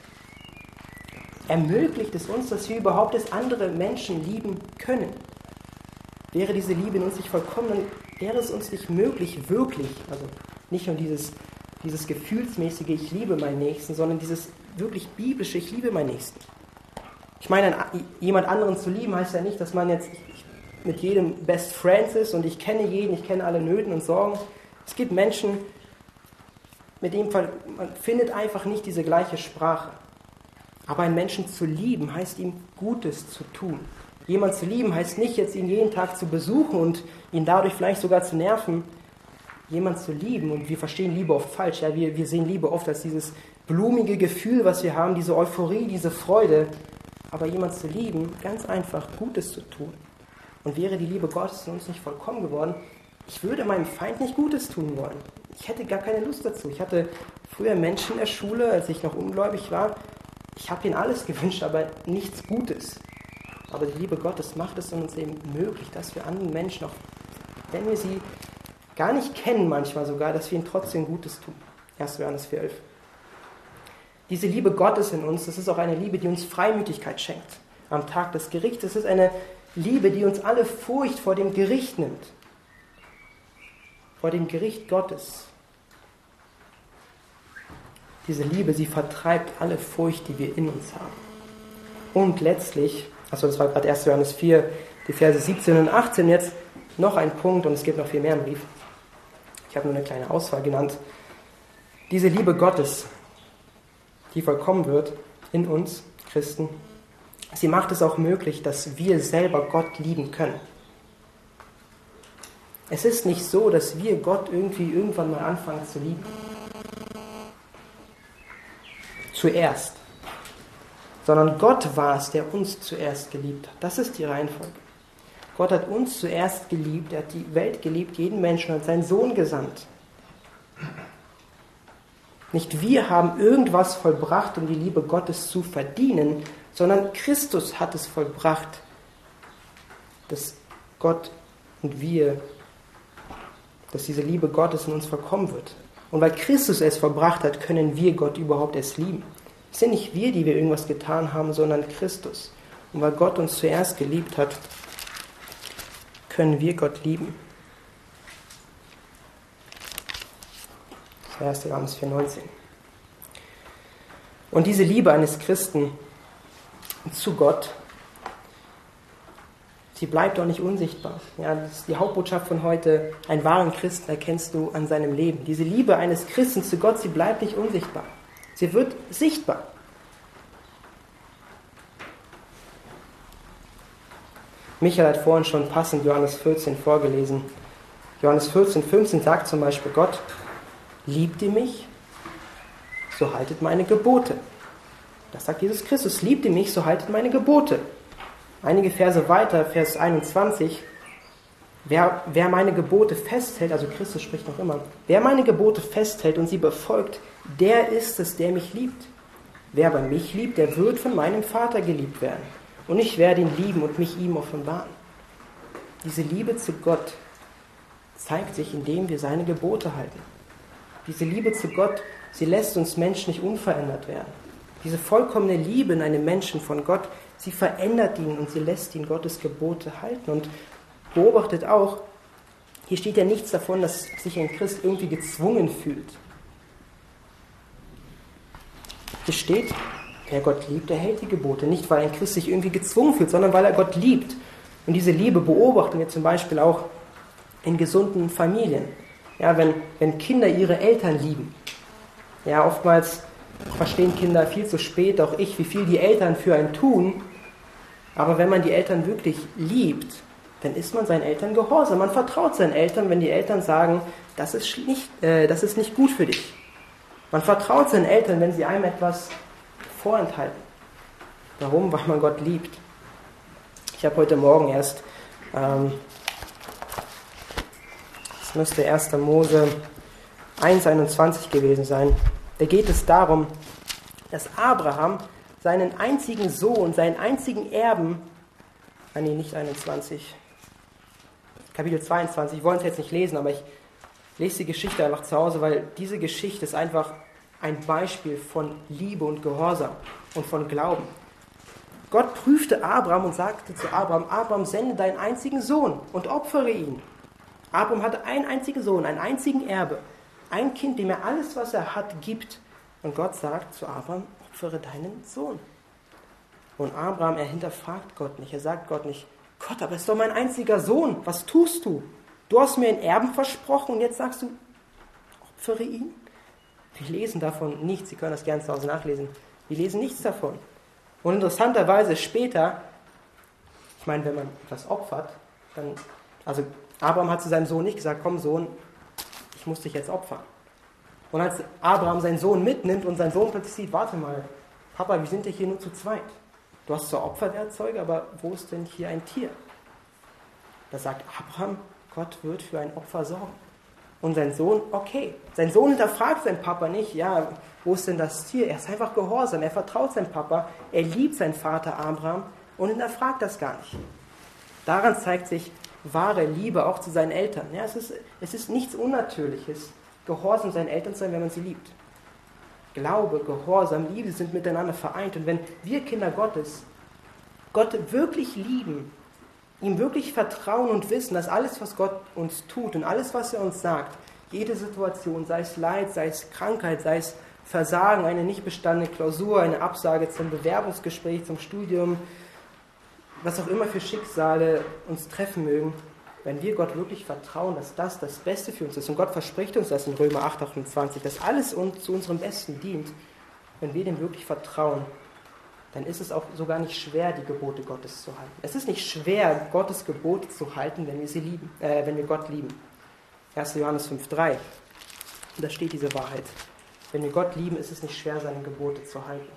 ermöglicht es uns, dass wir überhaupt das andere Menschen lieben können. Wäre diese Liebe in uns nicht vollkommen, dann wäre es uns nicht möglich, wirklich, also nicht nur dieses, dieses gefühlsmäßige Ich liebe meinen Nächsten, sondern dieses wirklich biblische Ich liebe meinen Nächsten. Ich meine, jemand anderen zu lieben heißt ja nicht, dass man jetzt mit jedem Best Friends ist und ich kenne jeden, ich kenne alle Nöten und Sorgen. Es gibt Menschen, mit denen man findet einfach nicht diese gleiche Sprache. Aber einen Menschen zu lieben, heißt ihm Gutes zu tun. Jemand zu lieben heißt nicht jetzt ihn jeden Tag zu besuchen und ihn dadurch vielleicht sogar zu nerven. Jemand zu lieben, und wir verstehen Liebe oft falsch, ja, wir, wir sehen Liebe oft als dieses blumige Gefühl, was wir haben, diese Euphorie, diese Freude. Aber jemand zu lieben, ganz einfach Gutes zu tun. Und wäre die Liebe Gottes in uns nicht vollkommen geworden, ich würde meinem Feind nicht Gutes tun wollen. Ich hätte gar keine Lust dazu. Ich hatte früher Menschen in der Schule, als ich noch ungläubig war, ich habe ihnen alles <laughs> gewünscht, aber nichts Gutes. Aber die Liebe Gottes macht es uns eben möglich, dass wir anderen Menschen, auch wenn wir sie gar nicht kennen, manchmal sogar, dass wir ihnen trotzdem Gutes tun. 1. Johannes 4,11. Diese Liebe Gottes in uns, das ist auch eine Liebe, die uns Freimütigkeit schenkt am Tag des Gerichts. Es ist eine Liebe, die uns alle Furcht vor dem Gericht nimmt. Vor dem Gericht Gottes. Diese Liebe, sie vertreibt alle Furcht, die wir in uns haben. Und letztlich, also das war gerade 1. Johannes 4, die Verse 17 und 18, jetzt noch ein Punkt und es gibt noch viel mehr im Brief. Ich habe nur eine kleine Auswahl genannt. Diese Liebe Gottes, die vollkommen wird in uns Christen, sie macht es auch möglich, dass wir selber Gott lieben können. Es ist nicht so, dass wir Gott irgendwie irgendwann mal anfangen zu lieben zuerst, sondern Gott war es, der uns zuerst geliebt hat. Das ist die Reihenfolge. Gott hat uns zuerst geliebt, er hat die Welt geliebt, jeden Menschen und seinen Sohn gesandt. Nicht wir haben irgendwas vollbracht, um die Liebe Gottes zu verdienen, sondern Christus hat es vollbracht, dass Gott und wir, dass diese Liebe Gottes in uns vollkommen wird. Und weil Christus es verbracht hat, können wir Gott überhaupt erst lieben. Es sind nicht wir, die wir irgendwas getan haben, sondern Christus. Und weil Gott uns zuerst geliebt hat, können wir Gott lieben. Das 1. Johannes 4,19. Und diese Liebe eines Christen zu Gott, sie bleibt doch nicht unsichtbar. Ja, das ist die Hauptbotschaft von heute. Einen wahren Christen erkennst du an seinem Leben. Diese Liebe eines Christen zu Gott, sie bleibt nicht unsichtbar. Sie wird sichtbar. Michael hat vorhin schon passend Johannes 14 vorgelesen. Johannes 14, 15 sagt zum Beispiel Gott, liebt ihr mich, so haltet meine Gebote. Das sagt Jesus Christus, liebt ihr mich, so haltet meine Gebote. Einige Verse weiter, Vers 21, wer, wer meine Gebote festhält, also Christus spricht noch immer, wer meine Gebote festhält und sie befolgt, der ist es, der mich liebt. Wer aber mich liebt, der wird von meinem Vater geliebt werden. Und ich werde ihn lieben und mich ihm offenbaren. Diese Liebe zu Gott zeigt sich, indem wir seine Gebote halten. Diese Liebe zu Gott, sie lässt uns Menschen nicht unverändert werden. Diese vollkommene Liebe in einem Menschen von Gott, sie verändert ihn und sie lässt ihn Gottes Gebote halten. Und beobachtet auch, hier steht ja nichts davon, dass sich ein Christ irgendwie gezwungen fühlt. Hier steht, Wer Gott liebt, der hält die Gebote. Nicht, weil ein Christ sich irgendwie gezwungen fühlt, sondern weil er Gott liebt. Und diese Liebe beobachten wir zum Beispiel auch in gesunden Familien. Ja, wenn, wenn Kinder ihre Eltern lieben. Ja, oftmals verstehen Kinder viel zu spät, auch ich, wie viel die Eltern für einen tun. Aber wenn man die Eltern wirklich liebt, dann ist man seinen Eltern gehorsam. Man vertraut seinen Eltern, wenn die Eltern sagen, das ist nicht, äh, das ist nicht gut für dich. Man vertraut seinen Eltern, wenn sie einem etwas vorenthalten. Warum? Weil man Gott liebt. Ich habe heute Morgen erst, ähm, das müsste 1. Mose 1,21 gewesen sein. Da geht es darum, dass Abraham seinen einzigen Sohn, seinen einzigen Erben, ah nee, nicht 21, Kapitel 22, ich wollte es jetzt nicht lesen, aber ich lese die Geschichte einfach zu Hause, weil diese Geschichte ist einfach ein Beispiel von Liebe und Gehorsam und von Glauben. Gott prüfte Abraham und sagte zu Abraham, Abraham, sende deinen einzigen Sohn und opfere ihn. Abraham hatte einen einzigen Sohn, einen einzigen Erbe, ein Kind, dem er alles, was er hat, gibt. Und Gott sagt zu Abraham, opfere deinen Sohn. Und Abraham, er hinterfragt Gott nicht. Er sagt Gott nicht, Gott, aber es ist doch mein einziger Sohn. Was tust du? Du hast mir einen Erben versprochen und jetzt sagst du, opfere ihn? Wir lesen davon nichts. Sie können das gerne zu Hause nachlesen. Wir lesen nichts davon. Und interessanterweise später, ich meine, wenn man etwas opfert, dann, also Abraham hat zu seinem Sohn nicht gesagt, komm Sohn, ich muss dich jetzt opfern. Und als Abraham seinen Sohn mitnimmt und sein Sohn plötzlich sieht, warte mal, Papa, wir sind ja hier nur zu zweit. Du hast zwar Opferwerkzeuge, aber wo ist denn hier ein Tier? Da sagt Abraham, Gott wird für ein Opfer sorgen. Und sein Sohn, okay. Sein Sohn hinterfragt seinen Papa nicht, ja, wo ist denn das Tier? Er ist einfach gehorsam, er vertraut seinem Papa, er liebt seinen Vater Abraham und hinterfragt das gar nicht. Daran zeigt sich wahre Liebe auch zu seinen Eltern. Ja, es, ist, es ist nichts Unnatürliches, gehorsam seinen Eltern sein, wenn man sie liebt. Glaube, Gehorsam, Liebe sind miteinander vereint. Und wenn wir Kinder Gottes Gott wirklich lieben, ihm wirklich vertrauen und wissen, dass alles, was Gott uns tut und alles, was er uns sagt, jede Situation, sei es Leid, sei es Krankheit, sei es Versagen, eine nicht bestandene Klausur, eine Absage zum Bewerbungsgespräch, zum Studium, was auch immer für Schicksale uns treffen mögen, wenn wir Gott wirklich vertrauen, dass das das Beste für uns ist, und Gott verspricht uns das in Römer 8, 28, dass alles uns zu unserem Besten dient, wenn wir dem wirklich vertrauen, dann ist es auch sogar nicht schwer, die Gebote Gottes zu halten. Es ist nicht schwer, Gottes Gebote zu halten, wenn wir sie lieben, äh, wenn wir Gott lieben. 1. Johannes 5,3. Da steht diese Wahrheit. Wenn wir Gott lieben, ist es nicht schwer, seine Gebote zu halten.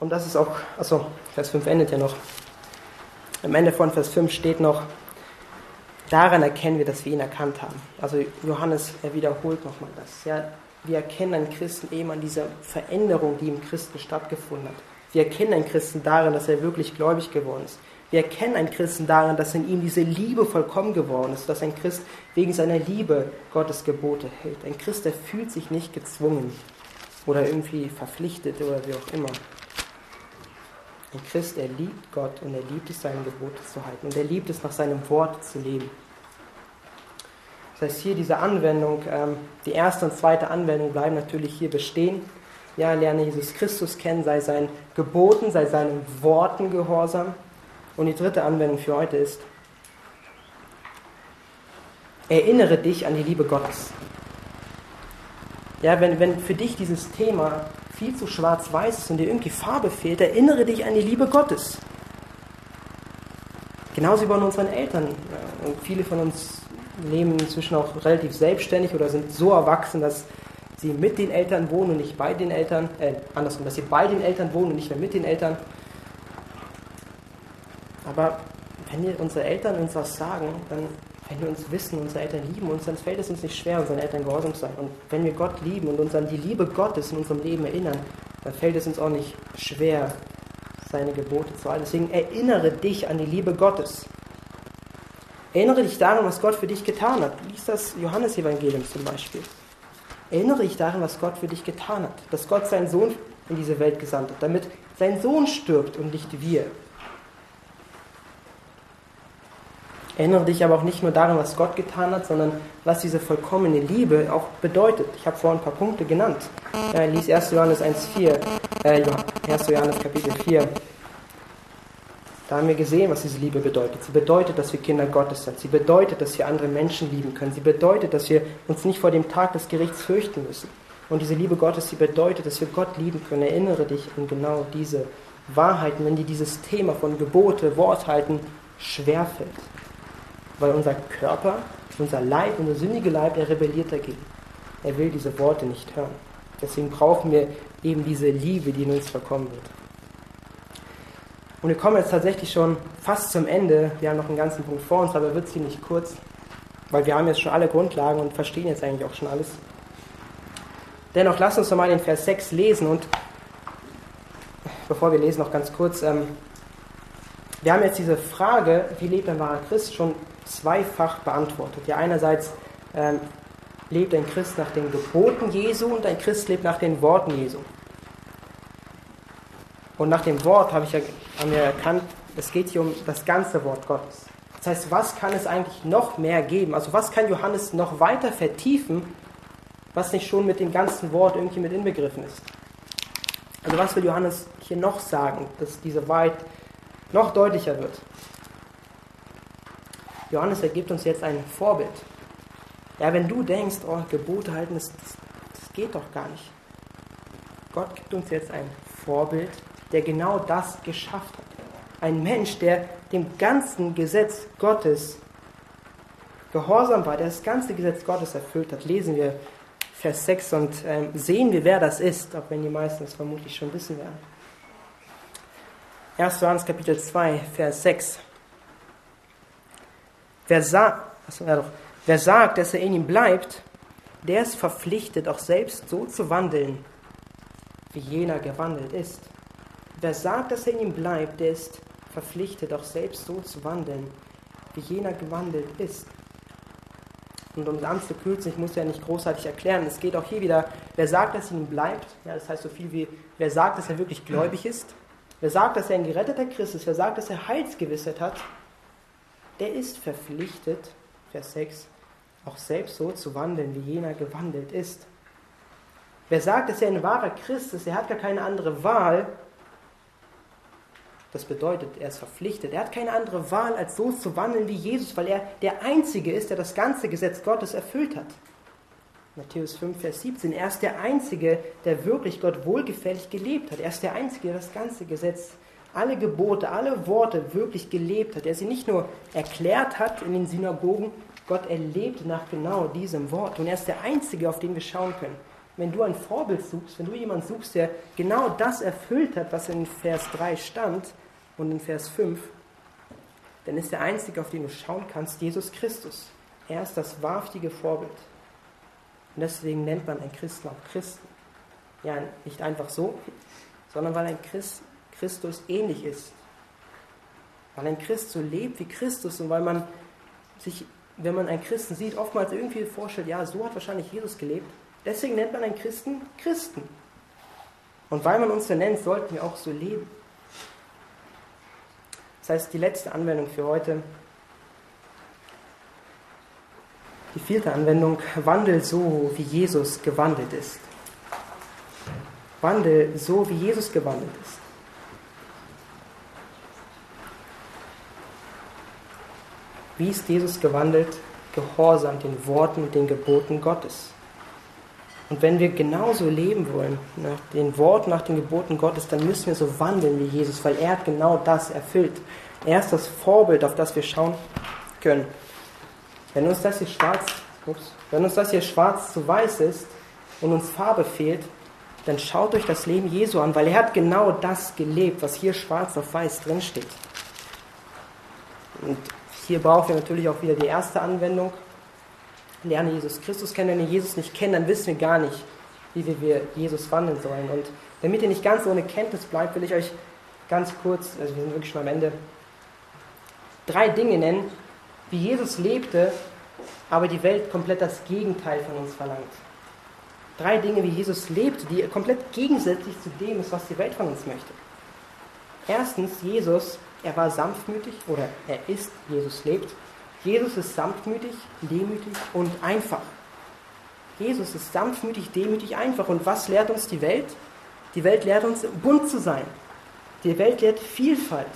Und das ist auch, achso, Vers 5 endet ja noch. Am Ende von Vers 5 steht noch, daran erkennen wir, dass wir ihn erkannt haben. Also Johannes, er wiederholt nochmal das. Ja, wir erkennen einen Christen eben an dieser Veränderung, die im Christen stattgefunden hat. Wir erkennen einen Christen darin, dass er wirklich gläubig geworden ist. Wir erkennen einen Christen darin, dass in ihm diese Liebe vollkommen geworden ist, dass ein Christ wegen seiner Liebe Gottes Gebote hält. Ein Christ, der fühlt sich nicht gezwungen oder irgendwie verpflichtet oder wie auch immer. Ein Christ, er liebt Gott und er liebt es, seine Gebote zu halten. Und er liebt es, nach seinem Wort zu leben. Das heißt, hier diese Anwendung, ähm, die erste und zweite Anwendung bleiben natürlich hier bestehen. Ja, lerne Jesus Christus kennen, sei seinen Geboten, sei seinen Worten gehorsam. Und die dritte Anwendung für heute ist, erinnere dich an die Liebe Gottes. Ja, wenn, wenn für dich dieses Thema viel zu schwarz-weiß ist und dir irgendwie Farbe fehlt, erinnere dich an die Liebe Gottes. Genauso wie bei unseren Eltern. Und viele von uns leben inzwischen auch relativ selbstständig oder sind so erwachsen, dass sie mit den Eltern wohnen und nicht bei den Eltern, äh, andersrum, dass sie bei den Eltern wohnen und nicht mehr mit den Eltern. Aber wenn unsere Eltern uns was sagen, dann wenn wir uns wissen, unsere Eltern lieben uns, dann fällt es uns nicht schwer, unseren Eltern gehorsam zu sein. Und wenn wir Gott lieben und uns an die Liebe Gottes in unserem Leben erinnern, dann fällt es uns auch nicht schwer, seine Gebote zu halten. Deswegen erinnere dich an die Liebe Gottes. Erinnere dich daran, was Gott für dich getan hat. Lies das Johannesevangelium zum Beispiel. Erinnere dich daran, was Gott für dich getan hat. Dass Gott seinen Sohn in diese Welt gesandt hat, damit sein Sohn stirbt und nicht wir. Erinnere dich aber auch nicht nur daran, was Gott getan hat, sondern was diese vollkommene Liebe auch bedeutet. Ich habe vorhin ein paar Punkte genannt. Äh, lies 1. Johannes 1,4, äh, 1. Johannes Kapitel 4. Da haben wir gesehen, was diese Liebe bedeutet. Sie bedeutet, dass wir Kinder Gottes sind. Sie bedeutet, dass wir andere Menschen lieben können. Sie bedeutet, dass wir uns nicht vor dem Tag des Gerichts fürchten müssen. Und diese Liebe Gottes, sie bedeutet, dass wir Gott lieben können. Erinnere dich an genau diese Wahrheiten, wenn dir dieses Thema von Gebote, Worthalten schwerfällt weil unser Körper, unser Leib, unser sündige Leib, er rebelliert dagegen. Er will diese Worte nicht hören. Deswegen brauchen wir eben diese Liebe, die in uns verkommen wird. Und wir kommen jetzt tatsächlich schon fast zum Ende. Wir haben noch einen ganzen Punkt vor uns, aber wird ziemlich kurz, weil wir haben jetzt schon alle Grundlagen und verstehen jetzt eigentlich auch schon alles. Dennoch lasst uns nochmal den Vers 6 lesen und bevor wir lesen, noch ganz kurz. Ähm, wir haben jetzt diese Frage, wie lebt ein wahrer Christ, schon zweifach beantwortet. Ja, einerseits ähm, lebt ein Christ nach den Geboten Jesu und ein Christ lebt nach den Worten Jesu. Und nach dem Wort habe ich ja, haben wir erkannt, es geht hier um das ganze Wort Gottes. Das heißt, was kann es eigentlich noch mehr geben? Also was kann Johannes noch weiter vertiefen, was nicht schon mit dem ganzen Wort irgendwie mit inbegriffen ist? Also was will Johannes hier noch sagen, dass diese Wahrheit noch deutlicher wird? Johannes ergibt uns jetzt ein Vorbild. Ja, wenn du denkst, oh, Gebote halten, das, das, geht doch gar nicht. Gott gibt uns jetzt ein Vorbild, der genau das geschafft hat. Ein Mensch, der dem ganzen Gesetz Gottes gehorsam war, der das ganze Gesetz Gottes erfüllt hat. Lesen wir Vers 6 und ähm, sehen wir, wer das ist, auch wenn die meisten es vermutlich schon wissen werden. 1. Johannes Kapitel 2, Vers 6. Wer, sa achso, ja doch. Wer sagt, dass er in ihm bleibt, der ist verpflichtet, auch selbst so zu wandeln, wie jener gewandelt ist. Wer sagt, dass er in ihm bleibt, der ist verpflichtet, auch selbst so zu wandeln, wie jener gewandelt ist. Und um es anzukürzen, ich muss ja nicht großartig erklären, es geht auch hier wieder, wer sagt, dass er in ihm bleibt, ja, das heißt so viel wie, wer sagt, dass er wirklich gläubig ist, wer sagt, dass er ein geretteter Christ ist, wer sagt, dass er Heilsgewissheit hat, der ist verpflichtet, Vers 6, auch selbst so zu wandeln, wie jener gewandelt ist. Wer sagt, dass er ein wahrer Christ ist, er hat gar keine andere Wahl, das bedeutet, er ist verpflichtet. Er hat keine andere Wahl, als so zu wandeln wie Jesus, weil er der Einzige ist, der das ganze Gesetz Gottes erfüllt hat. Matthäus 5, Vers 17. Er ist der Einzige, der wirklich Gott wohlgefällig gelebt hat. Er ist der Einzige, der das ganze Gesetz alle Gebote, alle Worte wirklich gelebt hat, der sie nicht nur erklärt hat in den Synagogen, Gott erlebt nach genau diesem Wort. Und er ist der Einzige, auf den wir schauen können. Wenn du ein Vorbild suchst, wenn du jemanden suchst, der genau das erfüllt hat, was in Vers 3 stand und in Vers 5, dann ist der Einzige, auf den du schauen kannst, Jesus Christus. Er ist das wahrhaftige Vorbild. Und deswegen nennt man einen Christen auch Christen. Ja, nicht einfach so, sondern weil ein Christ Christus ähnlich ist. Weil ein Christ so lebt wie Christus und weil man sich, wenn man einen Christen sieht, oftmals irgendwie vorstellt, ja, so hat wahrscheinlich Jesus gelebt. Deswegen nennt man einen Christen Christen. Und weil man uns so nennt, sollten wir auch so leben. heißt, die letzte Anwendung für heute. Die vierte Anwendung, wandel so, wie Jesus gewandelt ist. Wandel so, wie Jesus gewandelt ist. Wie ist Jesus gewandelt? Gehorsam den Worten und den Geboten Gottes. Und wenn wir genauso leben wollen, nach den Worten, nach den Geboten Gottes, dann müssen wir so wandeln wie Jesus, weil er hat genau das erfüllt. Er ist das Vorbild, auf das wir schauen können. Wenn uns das hier schwarz, ups, wenn uns das hier schwarz zu weiß ist und uns Farbe fehlt, dann schaut euch das Leben Jesu an, weil er hat genau das gelebt, was hier schwarz auf weiß drinsteht. Und hier brauchen wir natürlich auch wieder die erste Anwendung. Lerne Jesus Christus kennen. Wenn wir Jesus nicht kennen, dann wissen wir gar nicht, wie wir Jesus wandeln sollen. Und damit ihr nicht ganz ohne Kenntnis bleibt, will ich euch ganz kurz, also wir sind wirklich schon am Ende, drei Dinge nennen, wie Jesus lebte, aber die Welt komplett das Gegenteil von uns verlangt. Drei Dinge, wie Jesus lebte, die komplett gegensätzlich zu dem ist, was die Welt von uns möchte. Erstens, Jesus er war sanftmütig oder er ist, Jesus lebt. Jesus ist sanftmütig, demütig und einfach. Jesus ist sanftmütig, demütig, einfach. Und was lehrt uns die Welt? Die Welt lehrt uns, bunt zu sein. Die Welt lehrt Vielfalt.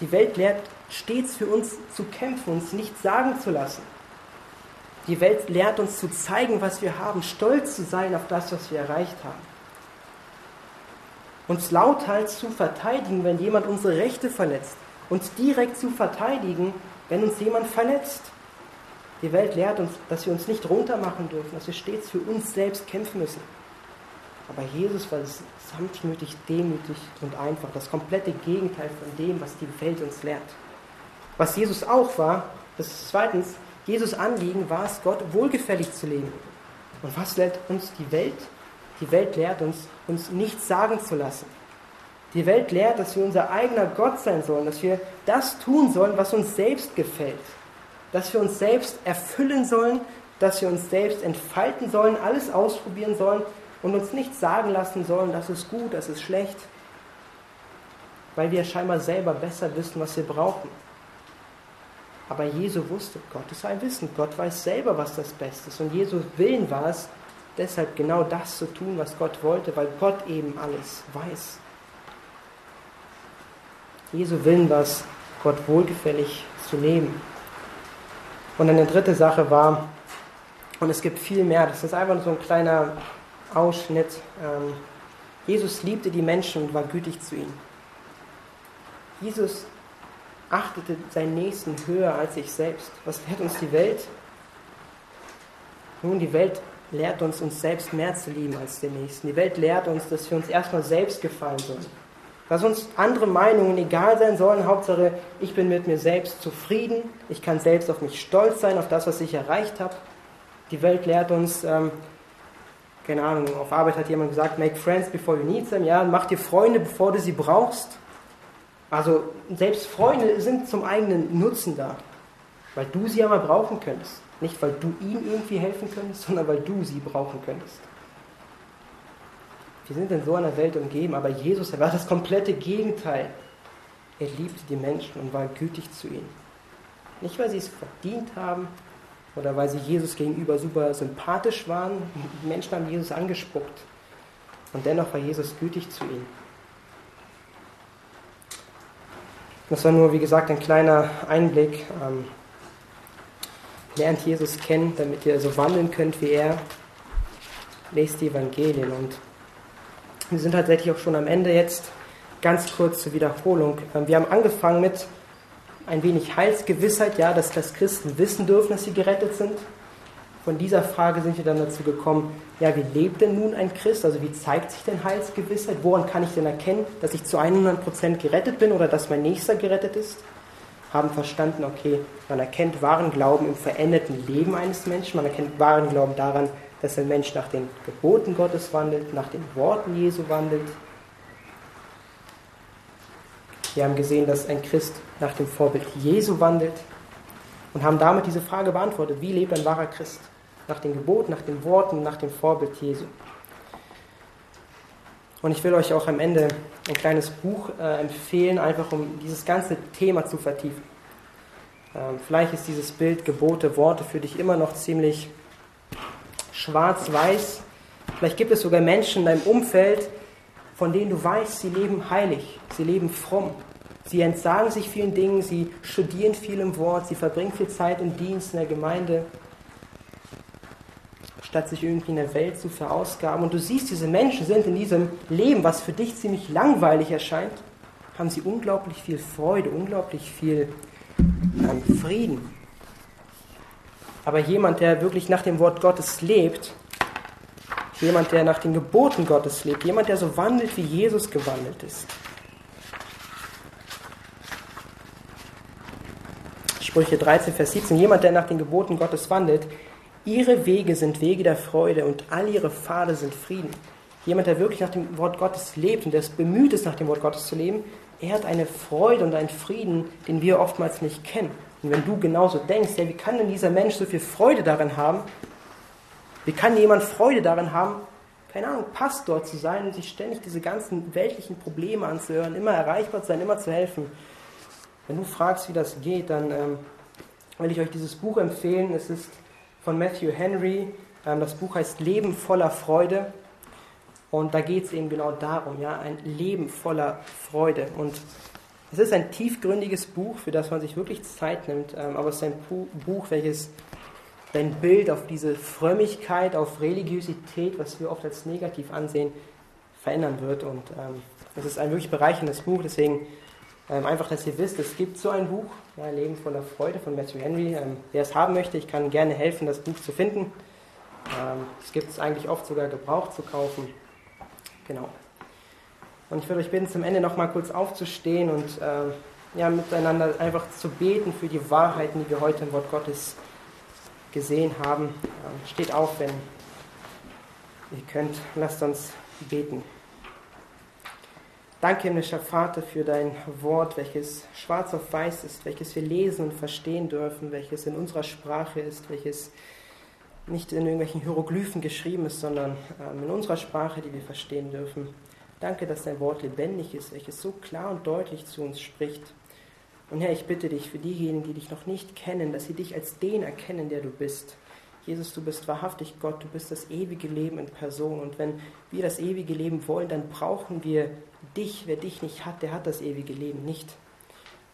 Die Welt lehrt stets für uns zu kämpfen, uns nichts sagen zu lassen. Die Welt lehrt uns zu zeigen, was wir haben, stolz zu sein auf das, was wir erreicht haben uns lauthals zu verteidigen, wenn jemand unsere Rechte verletzt, uns direkt zu verteidigen, wenn uns jemand verletzt. Die Welt lehrt uns, dass wir uns nicht runtermachen dürfen, dass wir stets für uns selbst kämpfen müssen. Aber Jesus war sanftmütig, demütig und einfach, das komplette Gegenteil von dem, was die Welt uns lehrt. Was Jesus auch war, das ist zweitens, Jesus Anliegen war es, Gott wohlgefällig zu leben. Und was lehrt uns die Welt? Die Welt lehrt uns, uns nichts sagen zu lassen. Die Welt lehrt, dass wir unser eigener Gott sein sollen, dass wir das tun sollen, was uns selbst gefällt, dass wir uns selbst erfüllen sollen, dass wir uns selbst entfalten sollen, alles ausprobieren sollen und uns nichts sagen lassen sollen, das ist gut, das ist schlecht, weil wir scheinbar selber besser wissen, was wir brauchen. Aber Jesu wusste, Gott ist ein Wissen, Gott weiß selber, was das Beste ist und Jesu Willen war es, deshalb genau das zu tun, was Gott wollte, weil Gott eben alles weiß. Jesu Willen war es, Gott wohlgefällig zu leben. Und eine dritte Sache war, und es gibt viel mehr, das ist einfach so ein kleiner Ausschnitt. Ähm, Jesus liebte die Menschen und war gütig zu ihnen. Jesus achtete seinen Nächsten höher als sich selbst. Was lehrt uns die Welt? Nun, die Welt lehrt uns, uns selbst mehr zu lieben als den Nächsten. Die Welt lehrt uns, dass wir uns erstmal selbst gefallen sollen. Dass uns andere Meinungen egal sein sollen. Hauptsache, ich bin mit mir selbst zufrieden. Ich kann selbst auf mich stolz sein, auf das, was ich erreicht habe. Die Welt lehrt uns, ähm, keine Ahnung, auf Arbeit hat jemand gesagt, make friends before you need them. Ja, mach dir Freunde, bevor du sie brauchst. Also selbst Freunde sind zum eigenen Nutzen da, weil du sie ja mal brauchen könntest. Nicht, weil du ihm irgendwie helfen könntest, sondern weil du sie brauchen könntest. Wir sind in so einer Welt umgeben, aber Jesus, er war das komplette Gegenteil. Er liebte die Menschen und war gütig zu ihnen. Nicht, weil sie es verdient haben oder weil sie Jesus gegenüber super sympathisch waren. Die Menschen haben Jesus angespuckt. Und dennoch war Jesus gütig zu ihnen. Das war nur, wie gesagt, ein kleiner Einblick. Ähm, lernt Jesus kennen, damit ihr so wandeln könnt wie er. Lest die Evangelien und wir sind tatsächlich auch schon am Ende jetzt. Ganz kurz zur Wiederholung. Ähm, wir haben angefangen mit ein wenig Heilsgewissheit, ja, dass das Christen wissen dürfen, dass sie gerettet sind. Von dieser Frage sind wir dann dazu gekommen, ja, wie lebt denn nun ein Christ? Also wie zeigt sich denn Heilsgewissheit? Woran kann ich denn erkennen, dass ich zu 100% gerettet bin oder dass mein Nächster gerettet ist? haben verstanden, okay, man erkennt wahren Glauben im veränderten Leben eines Menschen, man erkennt wahren Glauben daran, dass ein Mensch nach den Geboten Gottes wandelt, nach den Worten Jesu wandelt. Wir haben gesehen, dass ein Christ nach dem Vorbild Jesu wandelt und haben damit diese Frage beantwortet, wie lebt ein wahrer Christ? Nach den Geboten, nach den Worten, nach dem Vorbild Jesu. Und ich will euch auch am Ende ein kleines Buch äh, empfehlen, einfach um dieses ganze Thema zu vertiefen. Ähm, vielleicht ist dieses Bild Gebote, Worte für dich immer noch ziemlich schwarz-weiß. Vielleicht gibt es sogar Menschen in deinem Umfeld, von denen du weißt, sie leben heilig, sie leben fromm. Sie entsagen sich vielen Dingen, sie studieren viel im Wort, sie verbringen viel Zeit im Dienst in der Gemeinde, statt sich irgendwie in der Welt zu verausgaben. Und du siehst, diese Menschen sind in diesem Leben, was für dich ziemlich langweilig erscheint, haben sie unglaublich viel Freude, unglaublich viel ähm, Frieden. Aber jemand, der wirklich nach dem Wort Gottes lebt, jemand, der nach den Geboten Gottes lebt, jemand, der so wandelt, wie Jesus gewandelt ist, Sprüche 13, Vers 17, jemand, der nach den Geboten Gottes wandelt, ihre Wege sind Wege der Freude und all ihre Pfade sind Frieden. Jemand, der wirklich nach dem Wort Gottes lebt und der es bemüht ist, nach dem Wort Gottes zu leben, er hat eine Freude und einen Frieden, den wir oftmals nicht kennen. Und wenn du genauso denkst, ja, wie kann denn dieser Mensch so viel Freude darin haben? Wie kann jemand Freude darin haben, keine Ahnung, Pastor zu sein und sich ständig diese ganzen weltlichen Probleme anzuhören, immer erreichbar zu sein, immer zu helfen? Wenn du fragst, wie das geht, dann ähm, will ich euch dieses Buch empfehlen. Es ist von Matthew Henry. Ähm, das Buch heißt Leben voller Freude. Und da geht es eben genau darum, ja, ein Leben voller Freude. Und es ist ein tiefgründiges Buch, für das man sich wirklich Zeit nimmt, ähm, aber es ist ein Buch, welches dein Bild auf diese Frömmigkeit, auf Religiosität, was wir oft als negativ ansehen, verändern wird. Und ähm, es ist ein wirklich bereicherndes Buch, deswegen ähm, einfach, dass ihr wisst, es gibt so ein Buch, ja, Leben voller Freude von Matthew Henry. Ähm, wer es haben möchte, ich kann gerne helfen, das Buch zu finden. Ähm, es gibt es eigentlich oft sogar gebraucht zu kaufen. Genau. Und ich würde euch bitten, zum Ende nochmal kurz aufzustehen und äh, ja, miteinander einfach zu beten für die Wahrheiten, die wir heute im Wort Gottes gesehen haben. Ähm, steht auf, wenn ihr könnt. Lasst uns beten. Danke, himmlischer Vater, für dein Wort, welches schwarz auf weiß ist, welches wir lesen und verstehen dürfen, welches in unserer Sprache ist, welches nicht in irgendwelchen Hieroglyphen geschrieben ist, sondern ähm, in unserer Sprache, die wir verstehen dürfen. Danke, dass dein Wort lebendig ist, welches so klar und deutlich zu uns spricht. Und Herr, ich bitte dich für diejenigen, die dich noch nicht kennen, dass sie dich als den erkennen, der du bist Jesus, du bist wahrhaftig Gott, du bist das ewige Leben in Person. Und wenn wir das ewige Leben wollen, dann brauchen wir dich. Wer dich nicht hat, der hat das ewige Leben nicht.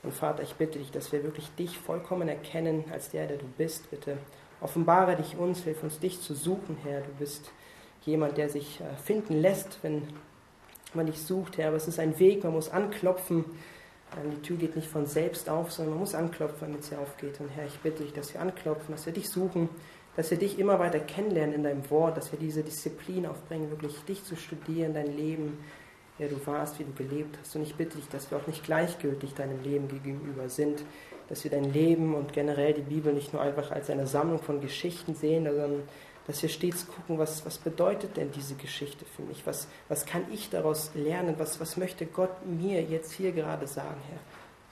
Und Vater, ich bitte dich, dass wir wirklich dich vollkommen erkennen als der, der du bist. Bitte offenbare dich uns, hilf uns dich zu suchen, Herr. Du bist jemand, der sich äh, finden lässt, wenn man dich sucht, Herr. Aber es ist ein Weg, man muss anklopfen. Ähm, die Tür geht nicht von selbst auf, sondern man muss anklopfen, damit sie aufgeht. Und Herr, ich bitte dich, dass wir anklopfen, dass wir dich suchen, dass wir dich immer weiter kennenlernen in deinem Wort, dass wir diese Disziplin aufbringen, wirklich dich zu studieren, dein Leben, wer du warst, wie du gelebt hast. Und ich bitte dich, dass wir auch nicht gleichgültig deinem Leben gegenüber sind, dass wir dein Leben und generell die Bibel nicht nur einfach als eine Sammlung von Geschichten sehen, sondern dass wir stets gucken, was, was bedeutet denn diese Geschichte für mich? Was, was kann ich daraus lernen? Was, was möchte Gott mir jetzt hier gerade sagen, Herr?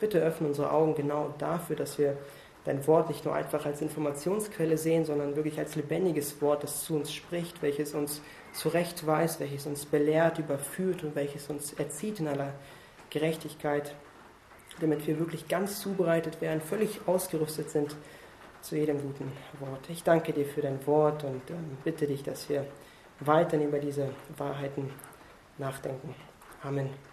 Bitte öffne unsere Augen genau dafür, dass wir dein Wort nicht nur einfach als Informationsquelle sehen, sondern wirklich als lebendiges Wort, das zu uns spricht, welches uns zurechtweist, welches uns belehrt, überführt und welches uns erzieht in aller Gerechtigkeit, damit wir wirklich ganz zubereitet werden, völlig ausgerüstet sind zu jedem guten Wort. Ich danke dir für dein Wort und ähm, bitte dich, dass wir weiterhin über diese Wahrheiten nachdenken. Amen.